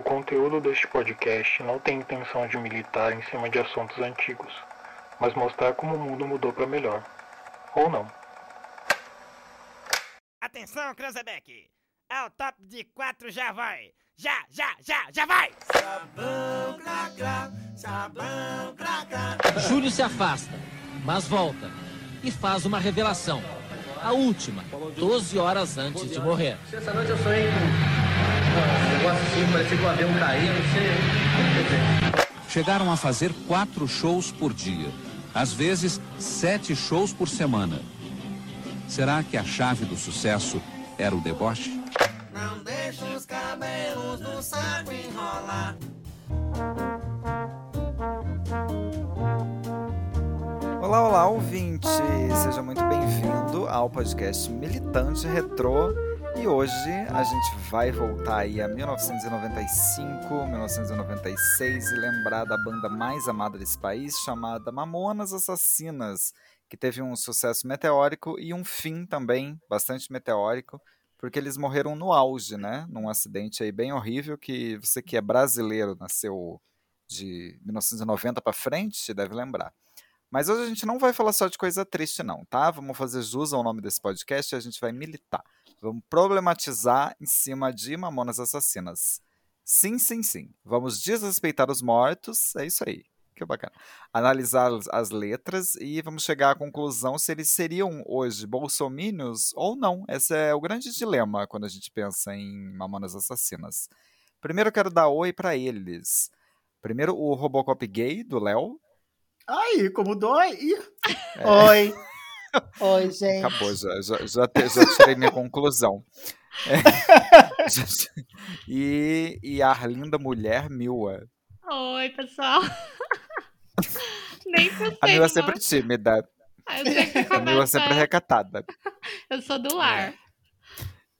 O conteúdo deste podcast não tem intenção de militar em cima de assuntos antigos, mas mostrar como o mundo mudou para melhor. Ou não. Atenção, Cranzebeck! Ao top de quatro já vai! Já, já, já, já vai! Sabão, cracra, sabão, cracra. Júlio se afasta, mas volta e faz uma revelação. A última, 12 horas antes de morrer. Essa noite eu sonhei com negócio assim, parecia que o avião caía, não sei. Chegaram a fazer quatro shows por dia. Às vezes, sete shows por semana. Será que a chave do sucesso era o deboche? Não deixe os cabelos do saco enrolar. Olá, olá, ouvinte! Seja muito bem-vindo ao podcast Militante Retrô. E hoje a gente vai voltar aí a 1995, 1996 e lembrar da banda mais amada desse país, chamada Mamonas Assassinas, que teve um sucesso meteórico e um fim também bastante meteórico, porque eles morreram no auge, né? Num acidente aí bem horrível que você que é brasileiro, nasceu de 1990 para frente, deve lembrar. Mas hoje a gente não vai falar só de coisa triste, não, tá? Vamos fazer jus ao nome desse podcast e a gente vai militar. Vamos problematizar em cima de Mamonas Assassinas. Sim, sim, sim. Vamos desrespeitar os mortos. É isso aí. Que bacana. Analisar as letras e vamos chegar à conclusão se eles seriam hoje bolsomínios ou não. Esse é o grande dilema quando a gente pensa em Mamonas Assassinas. Primeiro eu quero dar oi para eles. Primeiro o Robocop gay do Léo, Ai, como dói! É. Oi! Oi, gente. Acabou, já, já, já, já tirei minha conclusão. É. e, e a linda mulher Mila. Oi, pessoal. Nem pensei. A Mila é sempre tímida. Ah, a Mila é sempre recatada. Eu sou do lar. É.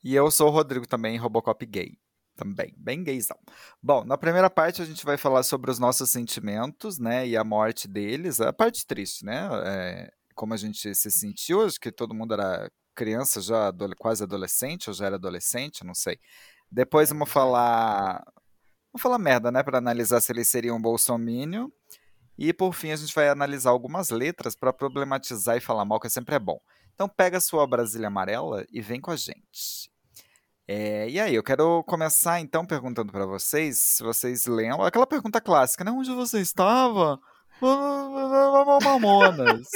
E eu sou o Rodrigo também, Robocop gay também, bem gaysão. Bom, na primeira parte a gente vai falar sobre os nossos sentimentos, né, e a morte deles, a parte triste, né, é, como a gente se sentiu, acho que todo mundo era criança já, quase adolescente, ou já era adolescente, não sei. Depois vamos falar, vamos falar merda, né, para analisar se eles seriam um bolsomínio, e por fim a gente vai analisar algumas letras para problematizar e falar mal, que sempre é bom. Então pega a sua Brasília amarela e vem com a gente. É, e aí, eu quero começar então perguntando para vocês, se vocês lembram, aquela pergunta clássica, né? Onde você estava? Mamonas.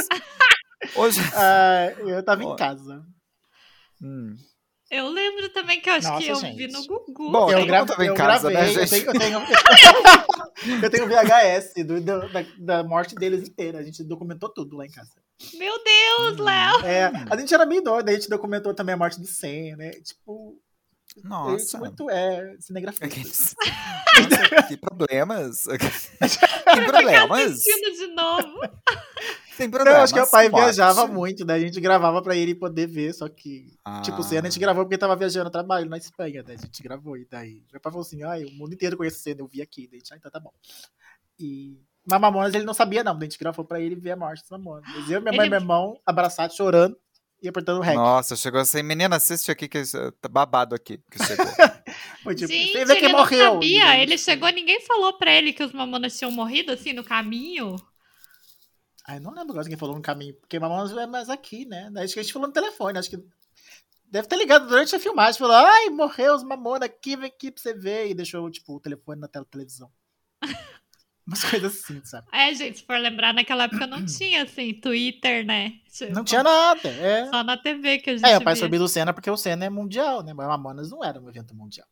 Hoje... Uh, eu estava em casa. Hum. Eu lembro também que eu acho Nossa, que eu gente. vi no Gugu. Bom, eu, gravo, eu, em casa, né, gravei, né, eu, tenho, eu, tenho, eu tenho VHS do, do, da, da, morte deles inteira. A gente documentou tudo lá em casa. Meu Deus, hum. Léo! É, a gente era meio doido, a gente documentou também a morte do Sen, né? Tipo, nossa. muito é cinegrafia. que problemas. Tem problemas. de novo. Tem problemas. Eu acho que o pai viajava muito, né? A gente gravava pra ele poder ver, só que. Ah. Tipo, cena a gente gravou porque tava viajando a trabalho na Espanha, né? A gente gravou. E daí. Meu pai falou assim: ah, o mundo inteiro conhece cena, eu vi aqui. Daí, ah, então tá bom. E. Mas Mamonas ele não sabia, não. A gente gravou pra ele ver a morte dos Mamonas. Eu, minha mãe e meu irmão abraçados, chorando e apertando o REC. Nossa, chegou assim, menina, assiste aqui que tá babado aqui que chegou. Foi, tipo, Gente, ele morreu. Não sabia, ele chegou, ninguém falou pra ele que os Mamonas tinham morrido assim no caminho. Ai, não lembro agora quem falou no caminho, porque Mamonas é mais aqui, né? Acho que a gente falou no telefone, acho que deve ter ligado durante a filmagem, falou, ai, morreu os Mamonas aqui, vem aqui pra você ver, e deixou, tipo, o telefone na tela da televisão. Umas coisas assim, sabe? É, gente, se for lembrar, naquela época não tinha, assim, Twitter, né? Tipo, não tinha nada, é. Só na TV que a gente É, o pai sabia do Senna porque o Senna é mundial, né? Mas Mamonas não era um evento mundial.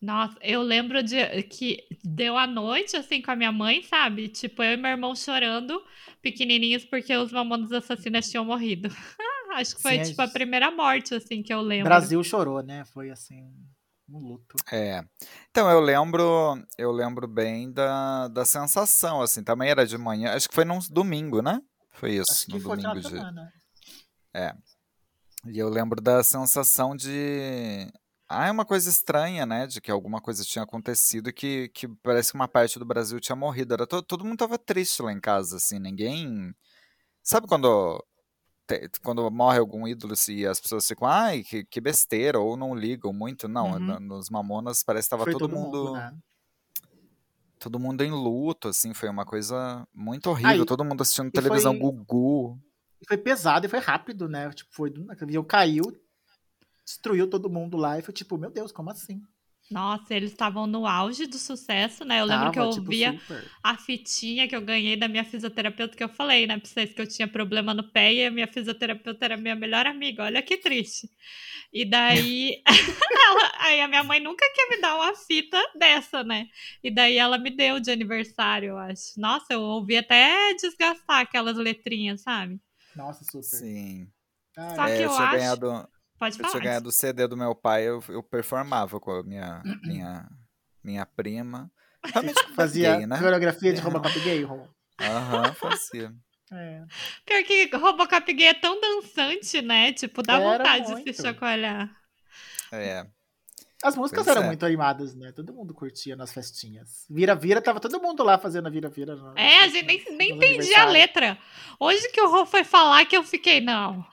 Nossa, eu lembro de que deu a noite, assim, com a minha mãe, sabe? Tipo, eu e meu irmão chorando, pequenininhos, porque os Mamonas Assassinas tinham morrido. Acho que foi, Sim, tipo, a primeira morte, assim, que eu lembro. Brasil chorou, né? Foi, assim um luto. É. Então eu lembro, eu lembro bem da, da sensação, assim, também era de manhã, acho que foi num domingo, né? Foi isso, acho no domingo de. Semana. É. E eu lembro da sensação de ah, é uma coisa estranha, né? De que alguma coisa tinha acontecido que, que parece que uma parte do Brasil tinha morrido. Era to, todo mundo tava triste lá em casa, assim, ninguém. Sabe quando te- quando morre algum ídolo e as pessoas ficam, ai, que, que besteira, ou não ligam muito. Não, Uhum. nos Mamonas parece que tava Foi todo, mundo. né? Todo mundo em luto, assim, foi uma coisa muito horrível. Aí, todo mundo assistindo televisão foi- Gugu. E foi pesado e foi rápido, né? Tipo, foi. O avião caiu, destruiu todo mundo lá e foi tipo, meu Deus, como assim? Nossa, eles estavam no auge do sucesso, né? Eu lembro que eu Tava, tipo, via super. a fitinha que eu ganhei da minha fisioterapeuta, que eu falei, né, pra vocês que eu tinha problema no pé e a minha fisioterapeuta era minha melhor amiga. Olha que triste. E daí, ela- aí a minha mãe nunca quer me dar uma fita dessa, né? E daí ela me deu de aniversário, eu acho. Nossa, eu ouvi até desgastar aquelas letrinhas, sabe? Nossa, super. Sim. Ai, Só que É, eu eu tinha acho- ganhado. Pode Eu tinha falar. ganhado o CD do meu pai, eu, eu performava com a minha, Uhum. minha, minha prima. Realmente Fazia gay, né? coreografia de É. Robocop gay. Aham, fazia. É. Pior que Robocop gay é tão dançante, né? Tipo, dá Era vontade de muito. se chacoalhar. É. As músicas Pois eram é. muito animadas, né? Todo mundo curtia nas festinhas. Vira-vira, tava todo mundo lá fazendo a vira-vira. É, a gente nem, nem entendia a letra. Hoje que o Rô foi falar que eu fiquei, não.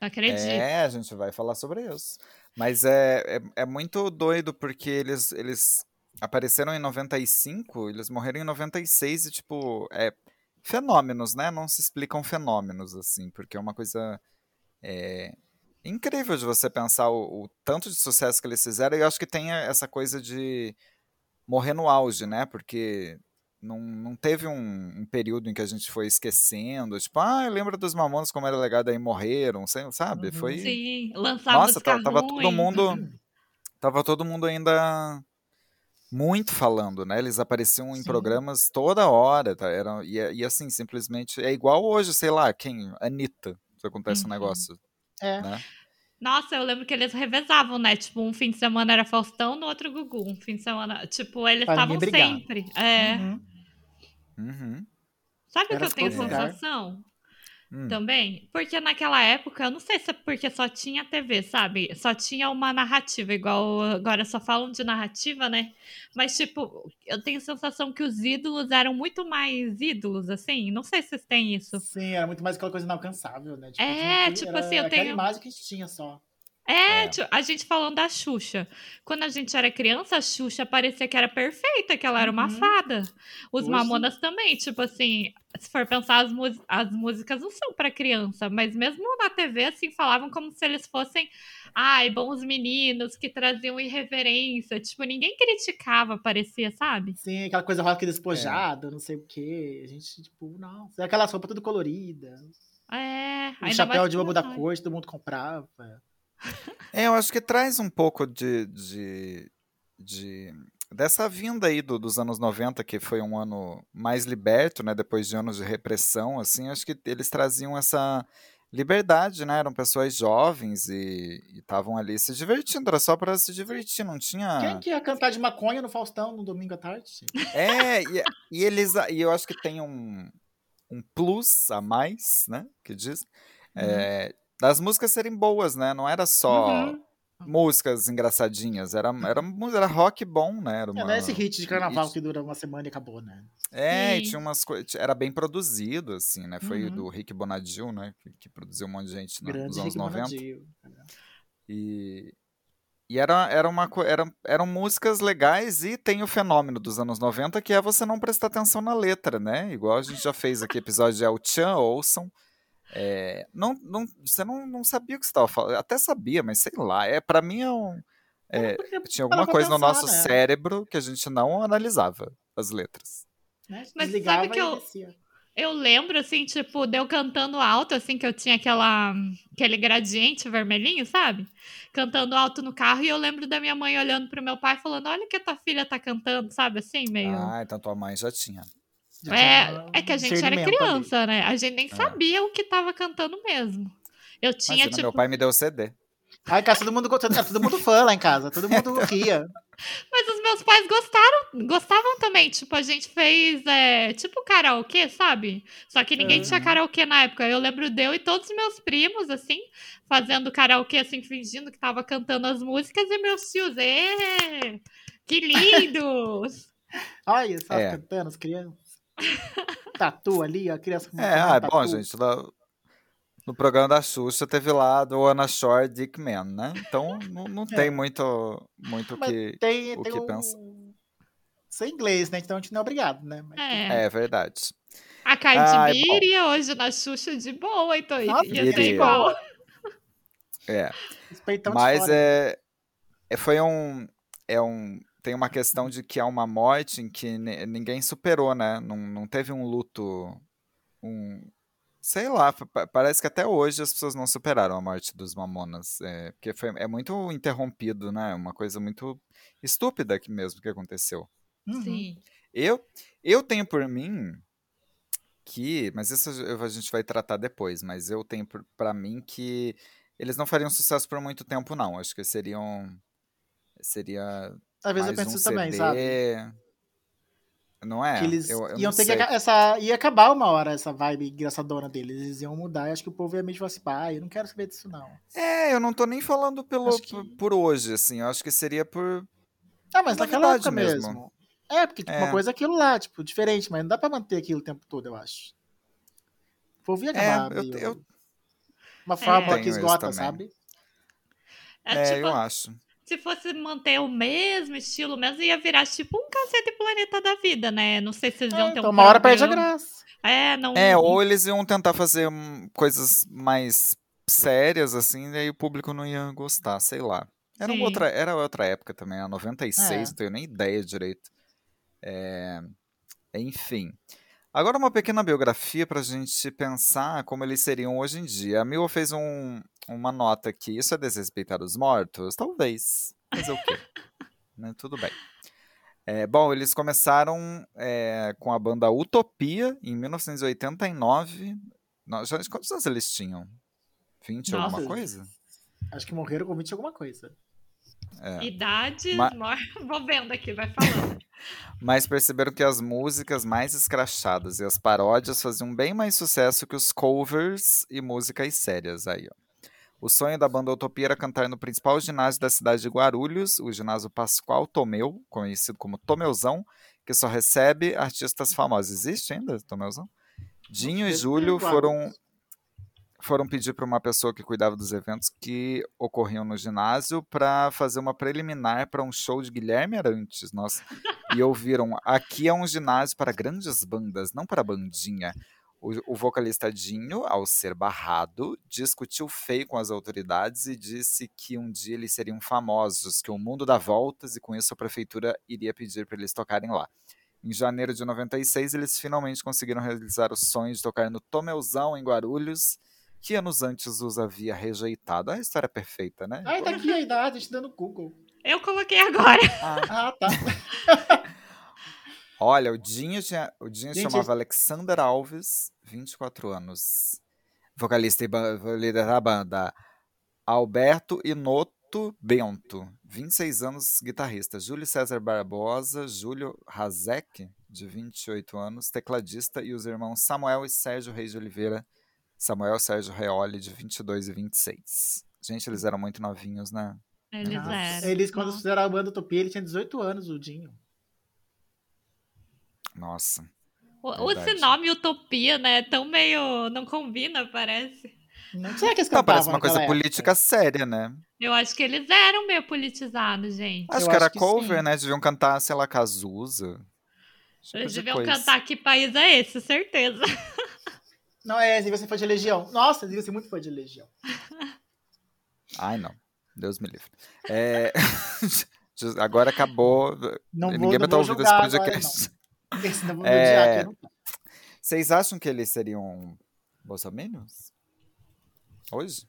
Acredito. É, a gente vai falar sobre isso. Mas é, é, é muito doido porque eles, eles apareceram em 95, eles morreram em 96 e, tipo, é fenômenos, né? Não se explicam fenômenos, assim, porque é uma coisa é, incrível de você pensar o, o tanto de sucesso que eles fizeram. E eu acho que tem essa coisa de morrer no auge, né? Porque não, não teve um, um período em que a gente foi esquecendo, tipo, ah, lembra dos Mamonas como era legal, daí morreram, sei- sabe? Uhum. Foi. Sim, lançava Nossa, música ta- tava todo mundo. Tava todo mundo ainda muito falando, né? Eles apareciam em Sim. programas toda hora, tá? Era, e, e assim, simplesmente. É igual hoje, sei lá, quem? Anitta. Se acontece um Uhum. negócio, É. né? Nossa, eu lembro que eles revezavam, né? Tipo, um fim de semana era Faustão, no outro Gugu. Um fim de semana. Tipo, eles estavam sempre. É. Uhum. Uhum. Sabe o que eu tenho sensação? Hum. Também? Porque naquela época, eu não sei se é porque só tinha TV, sabe? Só tinha uma narrativa, igual agora só falam de narrativa, né? Mas, tipo, eu tenho a sensação que os ídolos eram muito mais ídolos, assim. Não sei se vocês têm isso. Sim, era muito mais aquela coisa inalcançável, né? É, tinha que- tipo era assim, eu tenho- imagem que a gente tinha só. É, É. a gente falando da Xuxa. Quando a gente era criança, a Xuxa parecia que era perfeita, que ela era uma Uhum. fada. Os Hoje- Mamonas também, tipo assim, se for pensar, as, as músicas não são pra criança, mas mesmo na TV, assim, falavam como se eles fossem, ai, bons meninos que traziam irreverência. Tipo, ninguém criticava, parecia, sabe? Sim, aquela coisa rock despojada, não sei o quê. A gente, tipo, não. Aquela roupa tudo colorida. É, O chapéu de bobo da corte, todo mundo comprava. É, eu acho que traz um pouco de, de, de- dessa vinda aí do- dos anos 90, que foi um ano mais liberto, né? Depois de anos de repressão, assim, acho que eles traziam essa liberdade, né? Eram pessoas jovens e estavam ali se divertindo, era só para se divertir, não tinha. Quem que ia cantar de maconha no Faustão no domingo à tarde? É, e, e eles, e eu acho que tem um, um plus a mais, né? Que diz, é, das músicas serem boas, né? Não era só Uhum. músicas engraçadinhas, era, era, mu- era rock bom, né? Era É, uma, não é esse hit de carnaval e- que dura uma semana e acabou, né? É, e Sim. tinha umas coisas. Era bem produzido, assim, né? Foi Uhum. do Rick Bonadil, né? Que, que produziu um monte de gente nos anos Rick 90. Bonadio. E, e era, era uma, era, eram músicas legais e tem o fenômeno dos anos 90 que é você não prestar atenção na letra, né? Igual a gente já fez aqui episódio de El Chan, ouçam. É, não, não, você não, não sabia o que você estava falando. Até sabia, mas sei lá. É, para mim é um. é, Porque tinha alguma coisa no pensar, nosso né? cérebro que a gente não analisava as letras. Né? Mas Desligava sabe que eu- descia. Eu lembro, assim, tipo, de eu cantando alto, assim, que eu tinha aquela, aquele gradiente vermelhinho, sabe? Cantando alto no carro, e eu lembro da minha mãe olhando pro meu pai falando, olha o que a tua filha tá cantando, sabe? Assim, meio... Ah, então tua mãe já tinha. É, é que a gente era discernimento ali. criança, né? A gente nem É. sabia o que tava cantando mesmo. Eu tinha, Imagina, tipo... meu pai me deu o CD. Ai, cara, todo mundo, todo mundo fã lá em casa, todo mundo ria. Mas os meus pais gostaram, gostavam também. Tipo, a gente fez, é, tipo, karaokê, sabe? Só que ninguém tinha Uhum. karaokê na época. Eu lembro de eu e todos os meus primos, assim, fazendo karaokê, assim, fingindo que tava cantando as músicas. E meus tios, "Ê, que lindos! Olha, só É. cantando, as crianças. Tatu ali, a criança com É, ah, é bom, gente. lá- no programa da Xuxa teve lá do Ana Shore Dickman, né? Então não, não É. tem muito, muito Mas que, tem, o tem que um... pensar. Sem inglês, né? Então a gente não é obrigado, né? Mas... É. É verdade. A Cardi B bom. iria hoje na Xuxa de boa, então Nossa, ia ser igual. É. Mas fora. é, é. Foi um. É um. Tem uma questão de que há uma morte em que ni- ninguém superou, né? Não, não teve um luto. Um. Sei lá, pa- parece que até hoje as pessoas não superaram a morte dos Mamonas. É, porque foi, é muito interrompido, né? Uma coisa muito estúpida que mesmo que aconteceu. Uhum. Sim. Eu, eu tenho por mim que, mas isso a gente vai tratar depois, mas eu tenho por- pra mim que eles não fariam sucesso por muito tempo, não. Acho que seriam. Seria. Às vezes eu penso um isso também, CD, sabe? Não é? que eles eu, eu iam não ter que sei. aca- essa ia acabar uma hora essa vibe engraçadona deles, eles iam mudar, e acho que o povo ia meio tipo assim, ah, eu não quero saber disso não. É, eu não tô nem falando pelo, que- por, hoje, assim. Eu acho que seria por. Ah, mas naquela época mesmo. mesmo. É, porque tipo, É. uma coisa é aquilo lá, tipo, diferente, mas não dá pra manter aquilo o tempo todo, eu acho. O povo ia É, acabar eu- meio- eu- uma fórmula Tenho que esgota, sabe? É, É, tipo, eu acho. Se fosse manter o mesmo estilo mesmo, ia virar tipo um Cacete Planeta da vida, né? Não sei se eles iam É, ter então um uma hora perde a graça. É, não. É, ou eles iam tentar fazer hum, coisas mais sérias, assim, e aí o público não ia gostar, sei lá. Era Sim. outra, era outra época também, era 96, É. não tenho nem ideia direito. É, enfim. Agora uma pequena biografia pra gente pensar como eles seriam hoje em dia. A Mila fez um- uma nota aqui. Isso é desrespeitar os mortos? Talvez. Mas é o quê? Né, Tudo bem. É, bom, eles começaram é, com a banda Utopia em 1989. Não, já- quantos anos eles tinham? 20 alguma Nossa. coisa? Acho que morreram com 20 alguma coisa. É. Idades, Ma- mor- vou vendo aqui, vai falando. Mas perceberam que as músicas mais escrachadas e as paródias faziam bem mais sucesso que os covers e músicas sérias aí, ó. O sonho da banda Utopia era cantar no principal ginásio da cidade de Guarulhos, o ginásio Pascoal Tomeu, conhecido como Tomeuzão, que só recebe artistas famosos. Existe ainda Tomeuzão? Dinho e Júlio foram. Foram pedir para uma pessoa que cuidava dos eventos que ocorriam no ginásio para fazer uma preliminar para um show de Guilherme Arantes. Nossa. E ouviram: aqui é um ginásio para grandes bandas, não para bandinha. O, o vocalista Dinho, ao ser barrado, discutiu feio com as autoridades e disse que um dia eles seriam famosos, que o mundo dá voltas e com isso a prefeitura iria pedir para eles tocarem lá. Em janeiro de 96, eles finalmente conseguiram realizar o sonho de tocar no Tomeuzão, em Guarulhos, que anos antes os havia rejeitado. A história é perfeita, né? Ai, tá aqui a idade, a gente dando Google. Eu coloquei agora. Ah, tá. Olha, o Dinho, tinha, o Dinho Gente, chamava Alexander Alves, 24 anos. Vocalista e líder da banda. Alberto Inoto Bento, 26 anos, guitarrista. Júlio César Barbosa, Júlio Razek, de 28 anos, tecladista. E os irmãos Samuel e Sérgio Reis de Oliveira. Samuel Sérgio Reoli, de 22 e 26. Gente, eles eram muito novinhos, né? Eles Nossa, eram. Eles, quando Nossa. fizeram a banda Utopia, ele tinha 18 anos, o Dinho. Nossa. O, esse nome Utopia, né? Tão meio. Não combina, parece. Não sei que eles Não, parece uma coisa época. política séria, né? Eu acho que eles eram meio politizados, gente. Acho Eu que era acho que cover, sim. né? Deviam cantar, sei lá, Cazuza. Tipo Eles de deviam coisa. cantar que país é esse, certeza. Não, é, devia ser fã de Legião. Nossa, devia ser muito fã de Legião. Ai, não. Deus me livre. É, Agora acabou. Não vou, Ninguém vai não estar vou ouvindo esse julgar agora, podcast. não. Senão vão me É. aqui. Não. Vocês acham que eles seriam bolsominions? Hoje?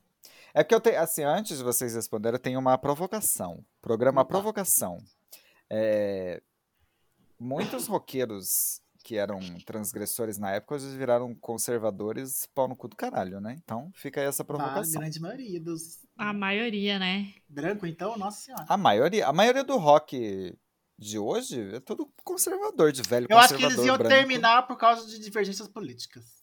É porque eu tenho, assim, antes de vocês responderem, eu tenho uma provocação. Programa. Provocação. É, muitos roqueiros que eram transgressores na época hoje viraram conservadores pau no cu do caralho, né? Então fica aí essa A provocação. grande maioria dos A maioria, né? branco, então, nossa senhora. A maioria, a maioria do rock de hoje é tudo conservador, de velho Eu acho que eles iam branco. terminar por causa de divergências políticas.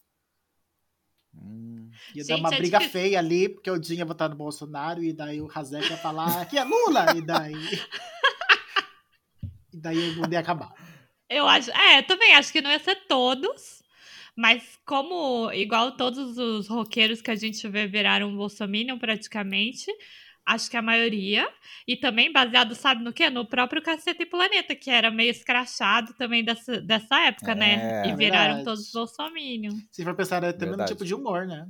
Hum, Ia Gente, dar uma é briga difícil. feia ali, porque o Dinho ia votar no Bolsonaro, e daí o Hazek ia falar aqui é Lula, e daí. e daí o mundo ia acabar. Eu acho. É, também acho que não ia ser todos. Mas como, igual todos os roqueiros que a gente vê viraram bolsominion praticamente, acho que a maioria, e também baseado, sabe no quê? No próprio Caceta e Planeta, que era meio escrachado também dessa, dessa época, né? É. E viraram Verdade. todos bolsominion. Se for pensar, é também no Verdade. tipo de humor, né?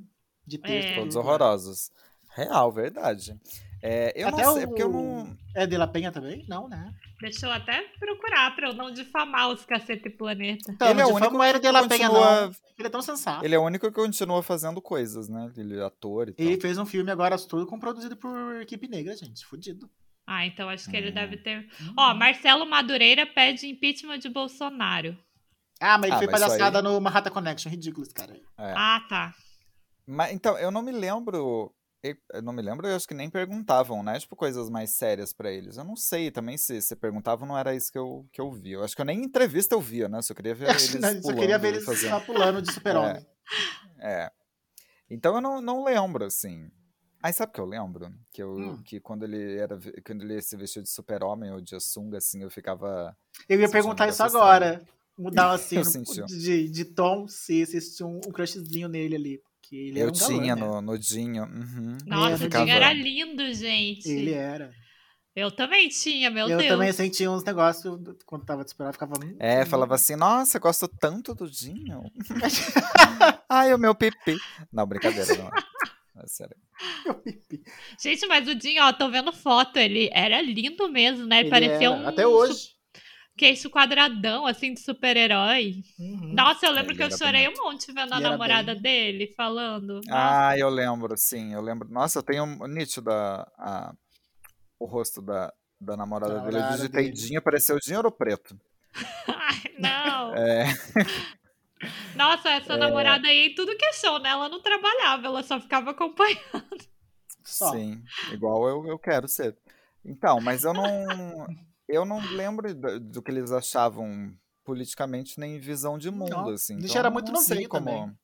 De texto. É. Todos horrorosos. Real, verdade. É, eu Até não sei, o... porque eu não. É de La Penha também? Não, né? Deixa eu até procurar pra eu não difamar os Caceta e Planeta. Então, Ele é o único fama era de que La Penha, continua- não. Ele é tão sensato. Ele é o único que continua fazendo coisas, né? Ele é ator e tal. Ele fez um filme agora tudo com produzido por equipe negra, gente. Fudido. Ah, então acho que ele Hum. deve ter. Uhum. Ó, Marcelo Madureira pede impeachment de Bolsonaro. Ah, mas ele Ah, fez mas palhaçada aí- no Manhattan Connection. Ridículo esse cara aí. É. Ah, tá. Mas, então, eu não me lembro. Eu não me lembro, eu acho que nem perguntavam, né? Tipo, coisas mais sérias pra eles. Eu não sei também se, se perguntavam, não era isso que eu, que eu vi. Eu acho que eu nem entrevista eu via, né? Só queria ver eles Não, só pulando queria ver eles fazendo. pulando de super-homem. É. Então eu não, não lembro, assim. Aí sabe o que eu lembro? Que, eu, Hum. que quando ele era quando ele se vestiu de super-homem ou de sunga, assim, eu ficava. Eu ia perguntar isso agora. Mudar assim no- de, de tom, se existia um, um crushzinho nele ali. Porque ele eu era um galã, tinha né? no, no Dinho. uhum. Nossa, o Dinho era lindo, gente. Ele era. Eu também tinha, meu eu Deus. também sentia uns negócios do- quando tava de esperar, ficava. É, falava assim, nossa, eu gosto tanto do Dinho. Ai, o meu pipi. Não, brincadeira, não. É sério. Gente, mas o Dinho, ó, tô vendo foto, ele era lindo mesmo, né? Ele, Ele parecia era, um Até hoje. Queixo quadradão, assim, de super-herói. Uhum. Nossa, eu lembro Ele que eu chorei bonito. um monte vendo a namorada bem- dele falando. Nossa, Ah, eu lembro, sim, eu lembro. Nossa, eu tenho um nítido a, a- o rosto da, da namorada Da dele. Eu digitei dele. Dinho, apareceu Dinho Ouro Preto. Ai, não. É, Nossa, essa namorada aí, tudo que é show, né? Ela não trabalhava, ela só ficava acompanhando. Só. sim, igual eu, eu quero ser. Então, mas eu não, eu não lembro do, do que eles achavam politicamente nem visão de mundo, Não, assim. a gente então era muito não sei novinho também.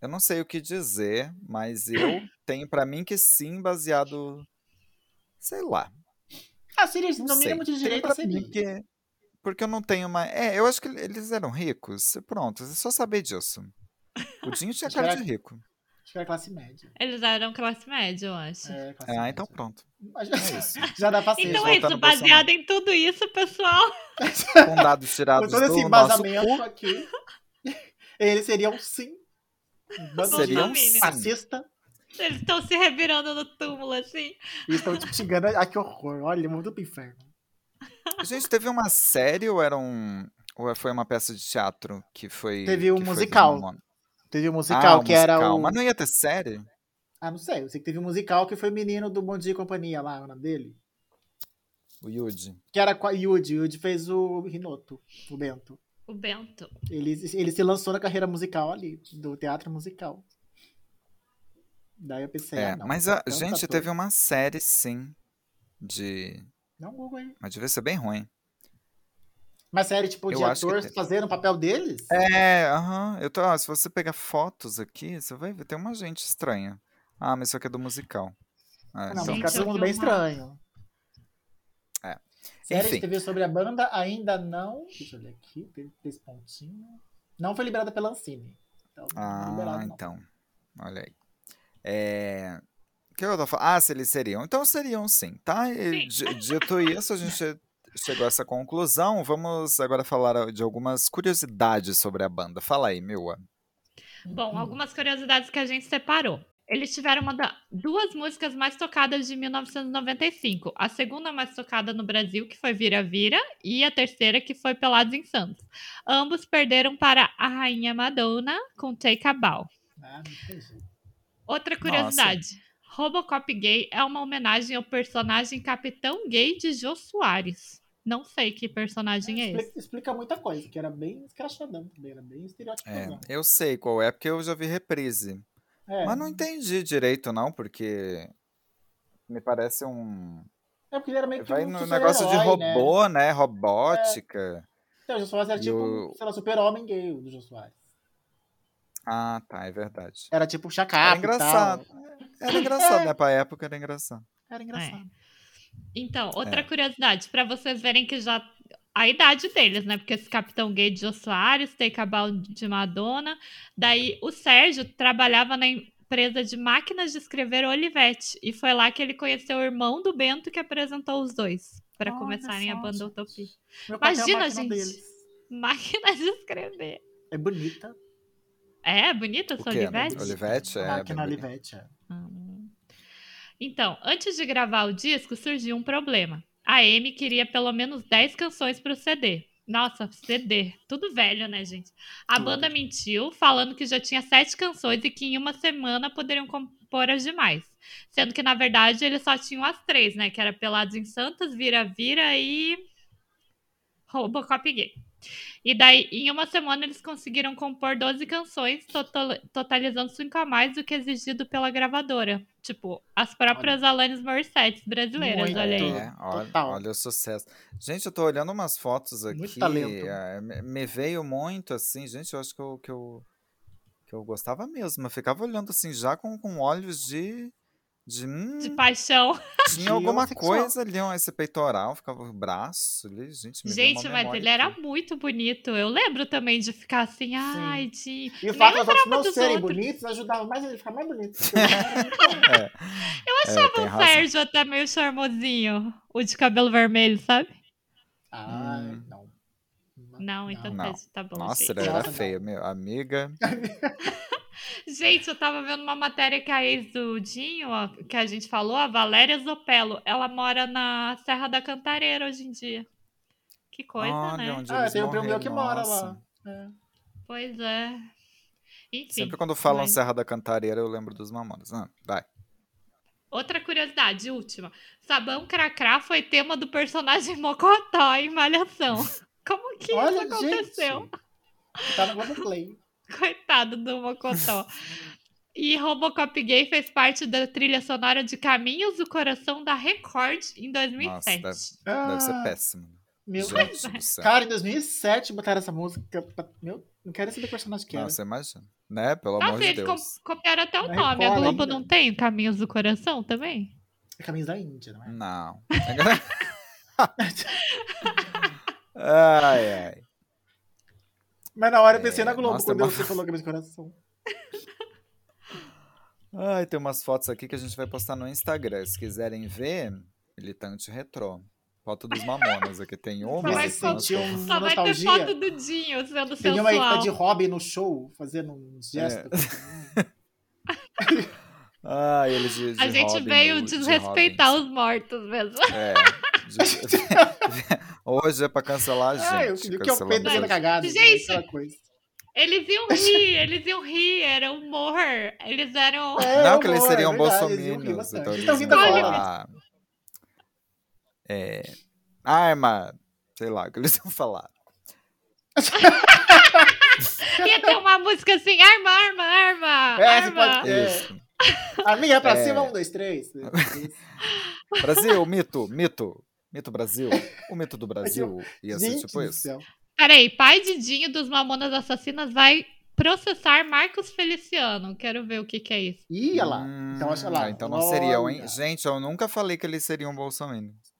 Eu não sei o que dizer, mas eu tenho pra mim que sim, baseado, sei lá. Ah, seria Não no sei. mínimo de direita pra mim seria. que- Porque eu não tenho mais. É, eu acho que eles eram ricos. Pronto, é só saber disso. O Dinho tinha cara de rico. Acho que era classe média. Eles eram classe média, eu acho. É, classe Ah, média. então pronto. É isso. Já dá pra ser. Então é isso, baseado em tudo isso, pessoal. Com dados Com tirados todo esse do nosso embasamento cu, aqui, ele seria um sim. Bando seria de sim. fascista. Eles estão se revirando no túmulo, assim. E estão tipo, xingando. Ai, que horror. Olha, mundo pro inferno. Gente, teve uma série ou era um. Ou foi uma peça de teatro que foi. Teve um musical. Teve um Ah, musical um que era musical. o. Mas não ia ter série? Ah, não sei. Eu sei que teve um musical que foi o menino do Bom Dia e Companhia lá, o nome dele. O Yuji. Que era com a Yudi. O Yudi fez o Rinoto, o Bento. O Bento. Ele, ele se lançou na carreira musical ali, do teatro musical. Daí eu pensei, É, ah, não. mas a tanto gente ator. teve uma série, sim. De. Não, Google aí. Mas devia ser bem ruim. Mas série, tipo, de Eu que atores te- fazendo o papel deles? É, aham. Eu tô, ó, se você pegar fotos aqui, você vai ver, tem uma gente estranha. Ah, mas isso aqui é do musical. Ah, Ah, não, então- fica todo mundo bem estranho. É. Série Enfim. de TV sobre a banda ainda não. Deixa eu ver aqui, tem três pontinhos. Não foi liberada pela Ancine. Então, Ah, liberado, então. Olha aí. É... O que eu tô falando? Ah, se eles seriam. Então seriam sim, tá? E Sim. di- Dito isso, a gente chegou a essa conclusão. Vamos agora falar de algumas curiosidades sobre a banda. Fala aí, Mila. Bom, algumas curiosidades que a gente separou. Eles tiveram uma da- duas músicas mais tocadas de 1995. A segunda mais tocada no Brasil, que foi Vira Vira, e a terceira, que foi Pelados em Santos. Ambos perderam para a Rainha Madonna com Take a Bow. Ah, não entendi. Outra curiosidade. Robocop gay é uma homenagem ao personagem Capitão Gay de Jô Soares. Não sei que personagem é esse. Explica, explica muita coisa, que era bem escrachadão também, era bem É, estereotipado. eu sei qual é, porque eu já vi reprise. É, Mas não entendi direito, não, porque me parece um. é porque ele era meio que Vai um no negócio de né? robô, né? Robótica. Então, o Jô Soares era E tipo, o- sei lá, super-homem gay, do Jô Soares. Ah, tá, é verdade. Era tipo Era chacap e engraçado. tal. Era engraçado, né? Pra época era engraçado. Era engraçado. Então, outra É. curiosidade, para vocês verem que já a idade deles, né? Porque esse Capitão Gay de Jô Soares, tem Cabal de Madonna. Daí o Sérgio trabalhava na empresa de máquinas de escrever Olivetti. E foi lá que ele conheceu o irmão do Bento que apresentou os dois. Para começarem a banda. Utopia. Imagina, gente. deles. Máquina de escrever. É bonita. É, bonita essa? Olivetti? Olivetti? a É, máquina. Olivetti. é. Hum. Então, antes de gravar o disco, surgiu um problema. A Amy queria pelo menos 10 canções para o CD. Nossa, CD, tudo velho, né, gente? A banda mentiu, falando que já tinha sete canções e que em uma semana poderiam compor as demais. Sendo que, na verdade, eles só tinham as três, né? Que era Pelados em Santos, Vira Vira e Robocop Gay. E daí, em uma semana, eles conseguiram compor 12 canções, total- totalizando 5 a mais do que exigido pela gravadora. Tipo, as próprias Alanis Morissette brasileiras, Muito. olha aí. É, olha, olha o sucesso. Gente, eu tô olhando umas fotos aqui. Muito talento. me- me veio muito assim, gente, eu acho que eu, que eu, que eu gostava mesmo. Eu ficava olhando assim, já com, com olhos de. De hum, De paixão. tinha de alguma coisa ali, ó, esse peitoral, ficava o braço ali, gente. Gente, mas ele era muito bonito. Eu lembro também de ficar assim, ai, de. E o fato lembrava não serem outros. bonitos ajudava mais ele a ficar mais bonito. Eu É, achava tem o. Sérgio até meio charmosinho. O de cabelo vermelho, sabe? Ai, Hum. não. Não, então Não. tá- tá bom. Nossa, gente. ele era feio, meu. Amiga. Gente, eu tava vendo uma matéria que a ex do Dinho, que a gente falou, a Valéria Zopello, ela mora na Serra da Cantareira hoje em dia. Que coisa, Olha né? onde Ah, tem um primo meu que mora lá. É. Pois é. Enfim. Sempre quando falam mas- Serra da Cantareira, eu lembro dos Mamonas. Ah, vai. Outra curiosidade, última. Sabão Cracrá foi tema do personagem Mocotó em Malhação. Como que Olha, isso aconteceu? gente. Tá no Globoplay. Coitado do Mocotó. E Robocop Gay fez parte da trilha sonora de Caminhos do Coração da Record em Nossa, 2007. deve, deve ser Ah, péssimo. Meu Gente do céu. Cara, em 2007 botaram essa música. pra- Meu, não quero saber que personagem que era. Nossa, imagina. Né? Pelo amor Nossa, de eles co- Deus. copiaram até o Na nome. A Record Globo ainda. não tem Caminhos do Coração também? É Caminhos da Índia, não é? Não. ai, ai. Mas na hora eu pensei É, na Globo nossa, quando é uma- você falou do Coração. Ai, tem umas fotos aqui que a gente vai postar no Instagram. Se quiserem ver, militante retrô. Foto dos mamonas aqui. Tem uma, Só vai tem fotos- um- Só vai ter foto do Dinho sendo Tem uma aí que tá sensual. de Robin no show, fazendo uns gestos. Ai, eles de, de A gente Robin veio de desrespeitar Robins. os mortos mesmo. É. de- Hoje é pra cancelar a gente. Ah, eu, o que eu penso mesmo. sendo cagado. Gente! Aquela coisa. Eles iam rir, eles iam rir, era humor. Eles eram. É, Não, que eles humor, seriam é bolsominions. Então Eles eles estão rindo agora. É. Arma. Sei lá, o que eles iam falar. Ia ter uma música assim: arma, arma, arma. É, arma. pode- É. Isso. A minha pra É. cima, um, dois, três. Brasil, mito, mito. Mito Brasil. O mito do Brasil ia ser Gente tipo isso. céu. Peraí, pai de Dinho dos Mamonas Assassinas vai processar Marcos Feliciano. Quero ver o que, que é isso. Ih, olha lá. Então, acha lá. Então não seriam, hein? Gente, eu nunca falei que eles seriam bolsominions.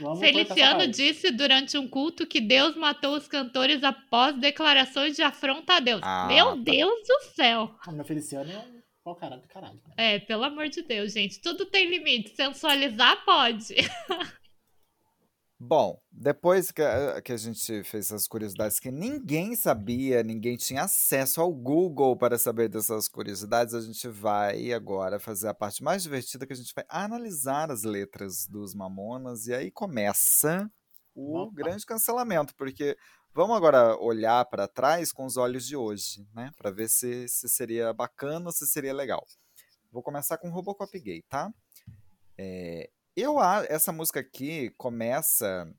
Vamos Feliciano disse durante um culto que Deus matou os cantores após declarações de afronta a Deus. Ah, Meu tá. Deus do céu! Ah, meu Feliciano é um pau caralho do caralho. né? É, pelo amor de Deus, gente. Tudo tem limite. Sensualizar pode. Bom, depois que a, que a gente fez essas curiosidades que ninguém sabia, ninguém tinha acesso ao Google para saber dessas curiosidades, a gente vai agora fazer a parte mais divertida que a gente vai analisar as letras dos Mamonas e aí começa o Opa. grande cancelamento, porque vamos agora olhar para trás com os olhos de hoje, né, para ver se, se seria bacana ou se seria legal. Vou começar com Robocop Gay, tá? É, eu essa música aqui começa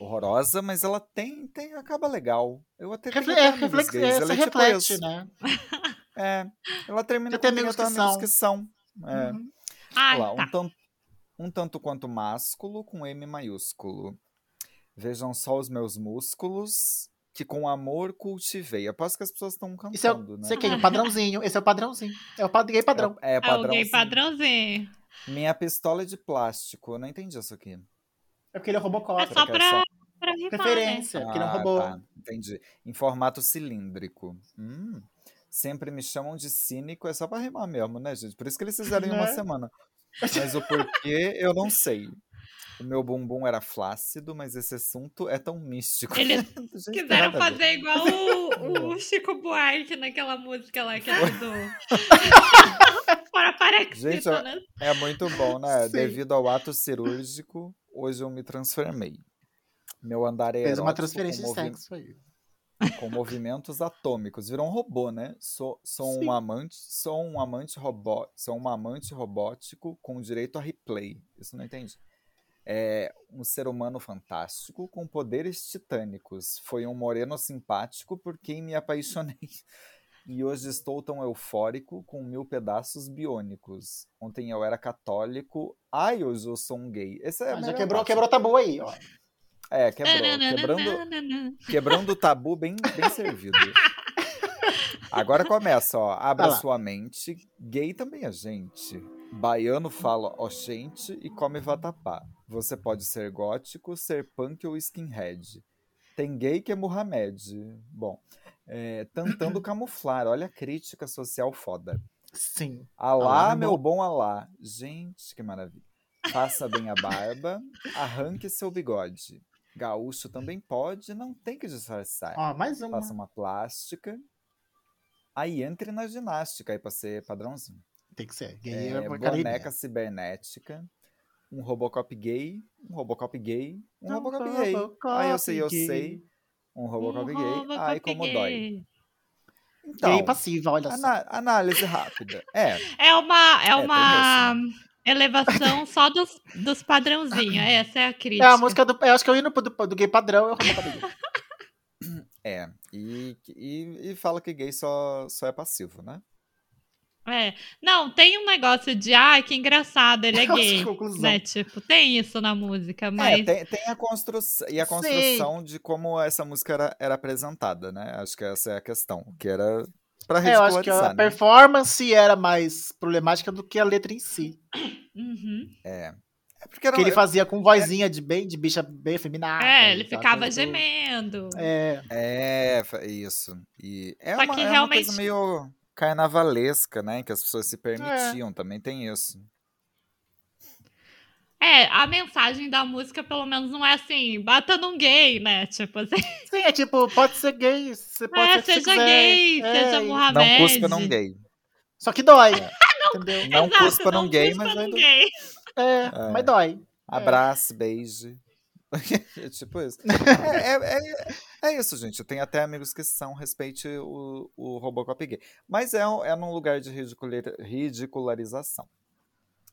horrorosa, mas ela tem, tem acaba legal. Eu até tenho Refle é, até amigos reflex, gays, é, ela é tipo reflete, isso. né? É, ela termina com amigos que amigos são. que são. É. Uhum. Ai, Olha lá, tá. um, tanto, um tanto quanto másculo com M maiúsculo. Vejam só os meus músculos que com amor cultivei. Aposto que as pessoas estão cantando, Isso é, o- né? isso aqui, o padrãozinho. Esse é o padrãozinho. É o pad- gay padrão. É, é É o gay padrãozinho. Minha pistola é de plástico. Eu não entendi isso aqui. É porque ele é Robocop. É só que é pra, só- pra rimar, né? Preferência, porque ele é um Ah, robô. tá. Entendi. Em formato cilíndrico. Hum. Sempre me chamam de cínico, é só pra rimar mesmo, né, gente? Por isso que eles fizeram em uma Né? semana. Mas o porquê, eu não sei. O meu bumbum era flácido, mas esse assunto é tão místico. Eles quiseram fazer igual o, o Chico Buarque naquela música lá que. Para Gente? É muito bom, né? Sim. Devido ao ato cirúrgico, hoje eu me transformei. Meu andar é Fez uma transferência com de movi- sexo aí. com movimentos atômicos. Virou um robô, né? Sou, sou Sim. um amante, sou um amante robô, sou um amante robótico com direito a replay. Isso não entendi. É um ser humano fantástico com poderes titânicos. Foi um moreno simpático por quem me apaixonei. E hoje estou tão eufórico com mil pedaços biônicos. Ontem eu era católico. Ai, hoje eu sou um gay. Esse é a Ah, já melhor quebrou, parte. quebrou tabu aí, ó. É, quebrou. Quebrando, Quebrando o tabu bem, bem servido. Agora começa, ó. Abra lá. sua mente. Gay também é gente. Baiano fala oxente e come vatapá. Você pode ser gótico, ser punk ou skinhead. Tem gay que é Muhammad. Bom, é, tentando camuflar. Olha a crítica social foda. Sim. Alá, Alá, meu bom Alá. Gente, que maravilha. Faça bem a barba, arranque seu bigode. Gaúcho também pode, não tem que disfarçar. Ó, mais uma. Faça uma plástica. Aí entre na ginástica aí pra ser padrãozinho. Tem que ser. Gay É, é, boneca cibernética. Um Robocop gay. Um Robocop gay. Um Robocop gay. Ah, eu sei, eu gay. sei. Um Robocop Um gay. Robocop Ai, como dói. gay. Então, Gay passiva, olha só. análise rápida. É, É uma, é É, uma elevação só dos, dos padrãozinhos. Essa é a É crítica. a música do. Eu acho que eu indo pro do, do gay padrão, eu é. E, e, e fala que gay só, só é passivo, né? É. Não, tem um negócio de, ai, que engraçado, ele é Nossa, gay. que conclusão. Né? Tipo, tem isso na música, É, mas. tem, tem a construção e a Sim. construção de como essa música era, era apresentada, né? Acho que essa é a questão, que era pra É, eu acho que a né? performance era mais problemática do que a letra em si. Uhum. É. É porque era, Que ele fazia com vozinha de bem, de bicha bem afeminada. É, ele ficava gemendo. É, É, isso. E é, Só uma, que é uma realmente- coisa meio carnavalesca, né? Que as pessoas É. se permitiam, também tem isso. É, a mensagem da música, pelo menos, não é assim, bata num gay, né? Tipo assim, sim, é tipo, pode ser gay, você pode é, ser seja gay, É, seja Muhammad. Não cuspa num gay. Só que dói. Entendeu? Não Exato, cuspa num não gay, cuspa mas num ainda gay. É, É. mas dói. abrace, beije. É tipo isso. É, é, isso, gente. Eu tenho até amigos que são, respeite o, o Robocop gay. Mas é, um- é num lugar de ridicularização.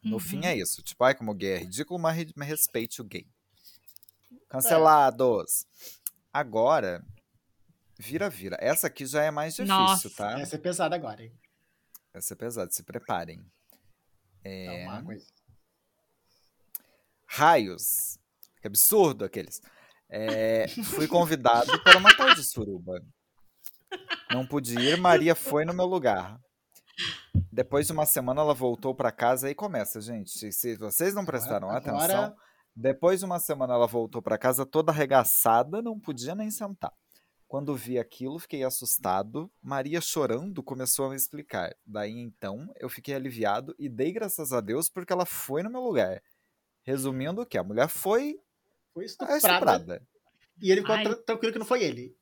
No Uhum. fim é isso. Tipo, ai, como gay é ridículo, mas, mas respeite o gay. Cancelados. Agora, vira-vira. Essa aqui já é mais difícil, Nossa. tá? Essa é pesada agora, hein? Essa é pesada, se preparem. É uma coisa. Raios. Que absurdo aqueles. É, fui convidado para uma tal de suruba. Não pude ir, Maria foi no meu lugar. Depois de uma semana ela voltou para casa e começa, gente. Se vocês não prestaram Agora- atenção, depois de uma semana ela voltou para casa toda arregaçada, não podia nem sentar. Quando vi aquilo, fiquei assustado. Maria chorando começou a me explicar. Daí então, eu fiquei aliviado e dei graças a Deus porque ela foi no meu lugar. Resumindo o que a mulher foi Foi é estuprada. estuprada. E ele ficou Ai. tranquilo que não foi ele.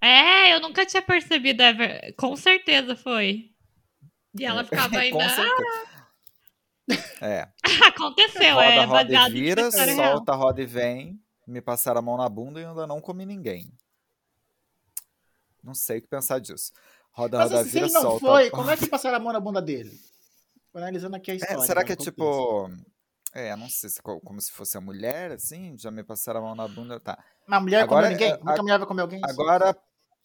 É, eu nunca tinha percebido, Ever. Com certeza foi. E ela ficava ainda. "Ah. É. aconteceu, Roda, é roda e vira, história real. solta, roda e vem. Me passaram a mão na bunda e ainda não comi ninguém. Não sei o que pensar disso. Roda, Mas roda, assim, se vira, ele não solta. foi, como é que passaram a mão na bunda dele? Analisando aqui a É, história. será né, que é o contexto. É, não sei se co- como se fosse a mulher, assim, já me passaram a mão na bunda, tá. Uma mulher Agora, comeu ninguém? é, é que a mulher vai comer alguém? Agora,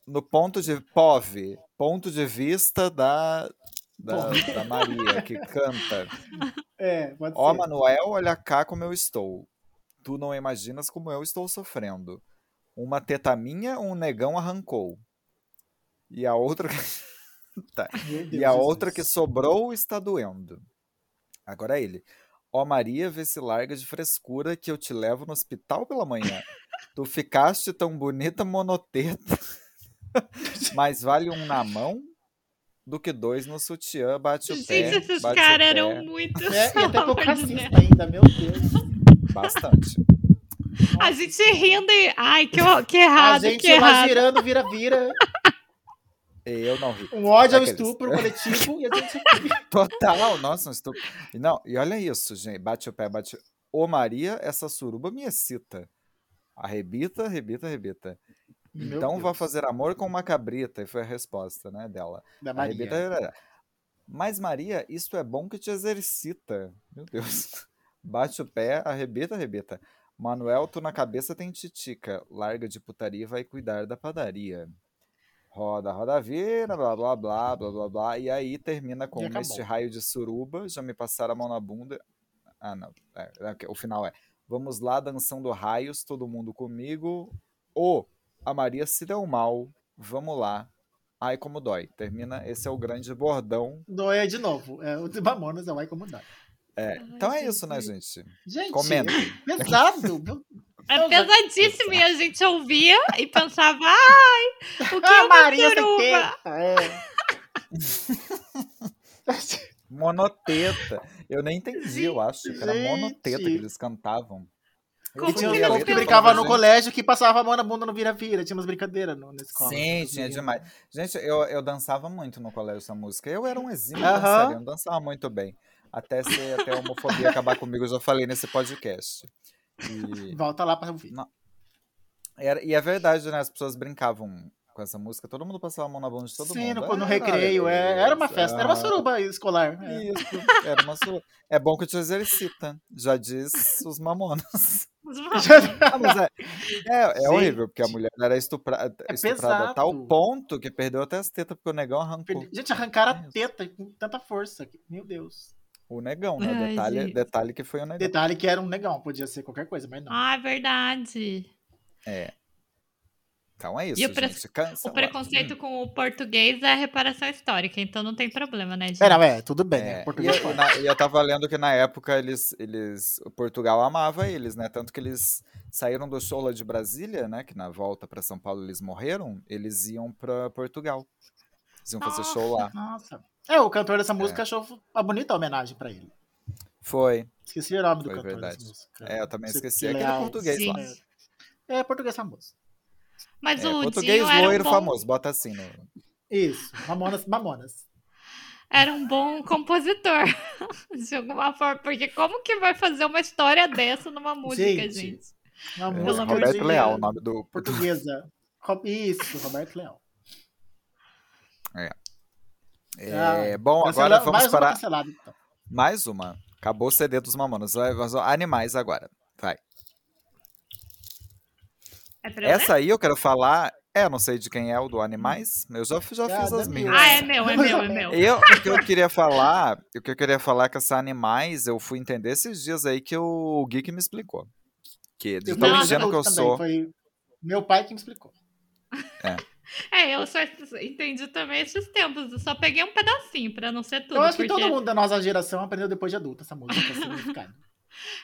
no ponto de POV, ponto de vista da, da, da Maria, que canta. É, pode Ó, ser. Manuel, olha cá como eu estou. Tu não imaginas como eu estou sofrendo. Uma teta minha, um negão arrancou. E a outra, Tá. E a outra que sobrou está doendo. Agora ele. Ó Maria, vê se larga de frescura que eu te levo no hospital pela manhã. Tu ficaste tão bonita, monoteta. Mais vale um na mão do que dois no sutiã, bate o Gente, pé. esses bate o caras eram muito. É, e até pouco de racista ainda, meu Deus. Bastante. A gente rindo e. Ai, que, que A errado, gente que lá errado. girando, vira-vira. Eu não ri. Um ódio ao Aqueles. estupro coletivo e a gente. Total, nossa, um estupro. E Não, e olha isso, gente. Bate o pé, bate. Ô Maria, essa suruba me excita. Arrebita, arrebita, arrebita. Meu Então vá fazer amor com uma cabrita. E foi a resposta, né, dela. Da Arrebita, Maria. arrebita. Mas, Maria, isto é bom que te exercita. Meu Deus. Bate o pé, arrebita, arrebita. Manuel, tu na cabeça tem titica. Larga de putaria e vai cuidar da padaria. Roda, roda, vira, blá, blá, blá, blá, blá, blá. E aí termina com este raio de suruba, já me passaram a mão na bunda. Ah, não. É, é, o final é. Vamos lá, dançando raios, todo mundo comigo. Ô, a Maria se deu mal. Vamos lá. Ai, como dói. Termina, esse é o grande bordão. Doia de novo. É, o de Mamonas é o Vai Como Dá. É, então é isso, né, gente? Gente, Comenta. pesado. É pesadíssimo e a gente ouvia e pensava, ai, o que é Ah, uma Maria sem suruba? É. Monoteta. Eu nem entendi, eu acho. Que era monoteta que eles cantavam. Como E tinha uns que ler a povos não que letra e brincavam falava, no gente, colégio que passava a mão na bunda no vira-vira. Tinha umas brincadeiras no, na escola. Sim, tinha demais. Gente, eu, eu dançava muito no colégio essa música. Eu era um exímio Aham. dançarino, dançava muito bem. Até ser até a homofobia acabar comigo, eu já falei nesse podcast. E, Volta lá pra ouvir. era, e é verdade, né? As pessoas brincavam com essa música, todo mundo passava a mão na bunda de todo Sim, mundo. no, no Ah, recreio. É, era uma festa. Era uma suruba escolar. é. Isso, era uma suruba. É bom que te exercita, já diz os mamonas. Ah, mas é, é, é horrível, porque a mulher era estupra, é estuprada a tal pesado. ponto que perdeu até as tetas, porque o negão arrancou. Gente, arrancaram a teta com tanta força. Meu Deus. O negão, né? Ai, detalhe, gente. detalhe que foi o negão. Detalhe que era um negão. Podia ser qualquer coisa, mas não. Ah, é verdade. É. Então é isso, E o pre- gente. Cansa O preconceito com o português é a reparação histórica, então não tem problema, né, gente? É, não, é, tudo bem. É, né? e, Português eu, na- e eu tava lendo que na época eles, eles, o Portugal amava eles, né? Tanto que eles saíram do show lá de Brasília, né? Que na volta pra São Paulo eles morreram. Eles iam pra Portugal. Eles iam fazer show lá. Nossa. É, o cantor dessa música achou uma bonita homenagem pra ele. Foi. Esqueci o nome do Foi cantor verdade. dessa música. É, eu também esqueci. que Aquele Leal. português Sim. lá. É, português famoso. Mas É, o português Dinho era um, loiro bom, famoso. Bota assim. No... Isso, Mamonas, Mamonas. era um bom compositor, de alguma forma. Porque como que vai fazer uma história dessa numa música, Gente, gente? Uma É, música Roberto de- Leal, o nome do. portuguesa. Isso, Roberto Leal. É, Ah, bom, agora vamos mais uma para cancelada, então. mais uma. Acabou o CD dos Mamonas. Animais agora. Vai. É? Essa aí eu quero falar. É, eu não sei de quem é o do Animais. Eu já, já Ah, fiz as minhas. Ah, é meu, é meu, é meu. Eu, o que eu queria falar, o que eu queria falar é que essa Animais, eu fui entender esses dias aí que o Geek me explicou. Que de Eu tão Não, ingênuo que eu também, sou. Foi meu pai que me explicou. É, eu só entendi também esses tempos. Eu só peguei um pedacinho pra não ser tudo. eu acho que porque todo mundo da nossa geração aprendeu depois de adulta essa música, significado.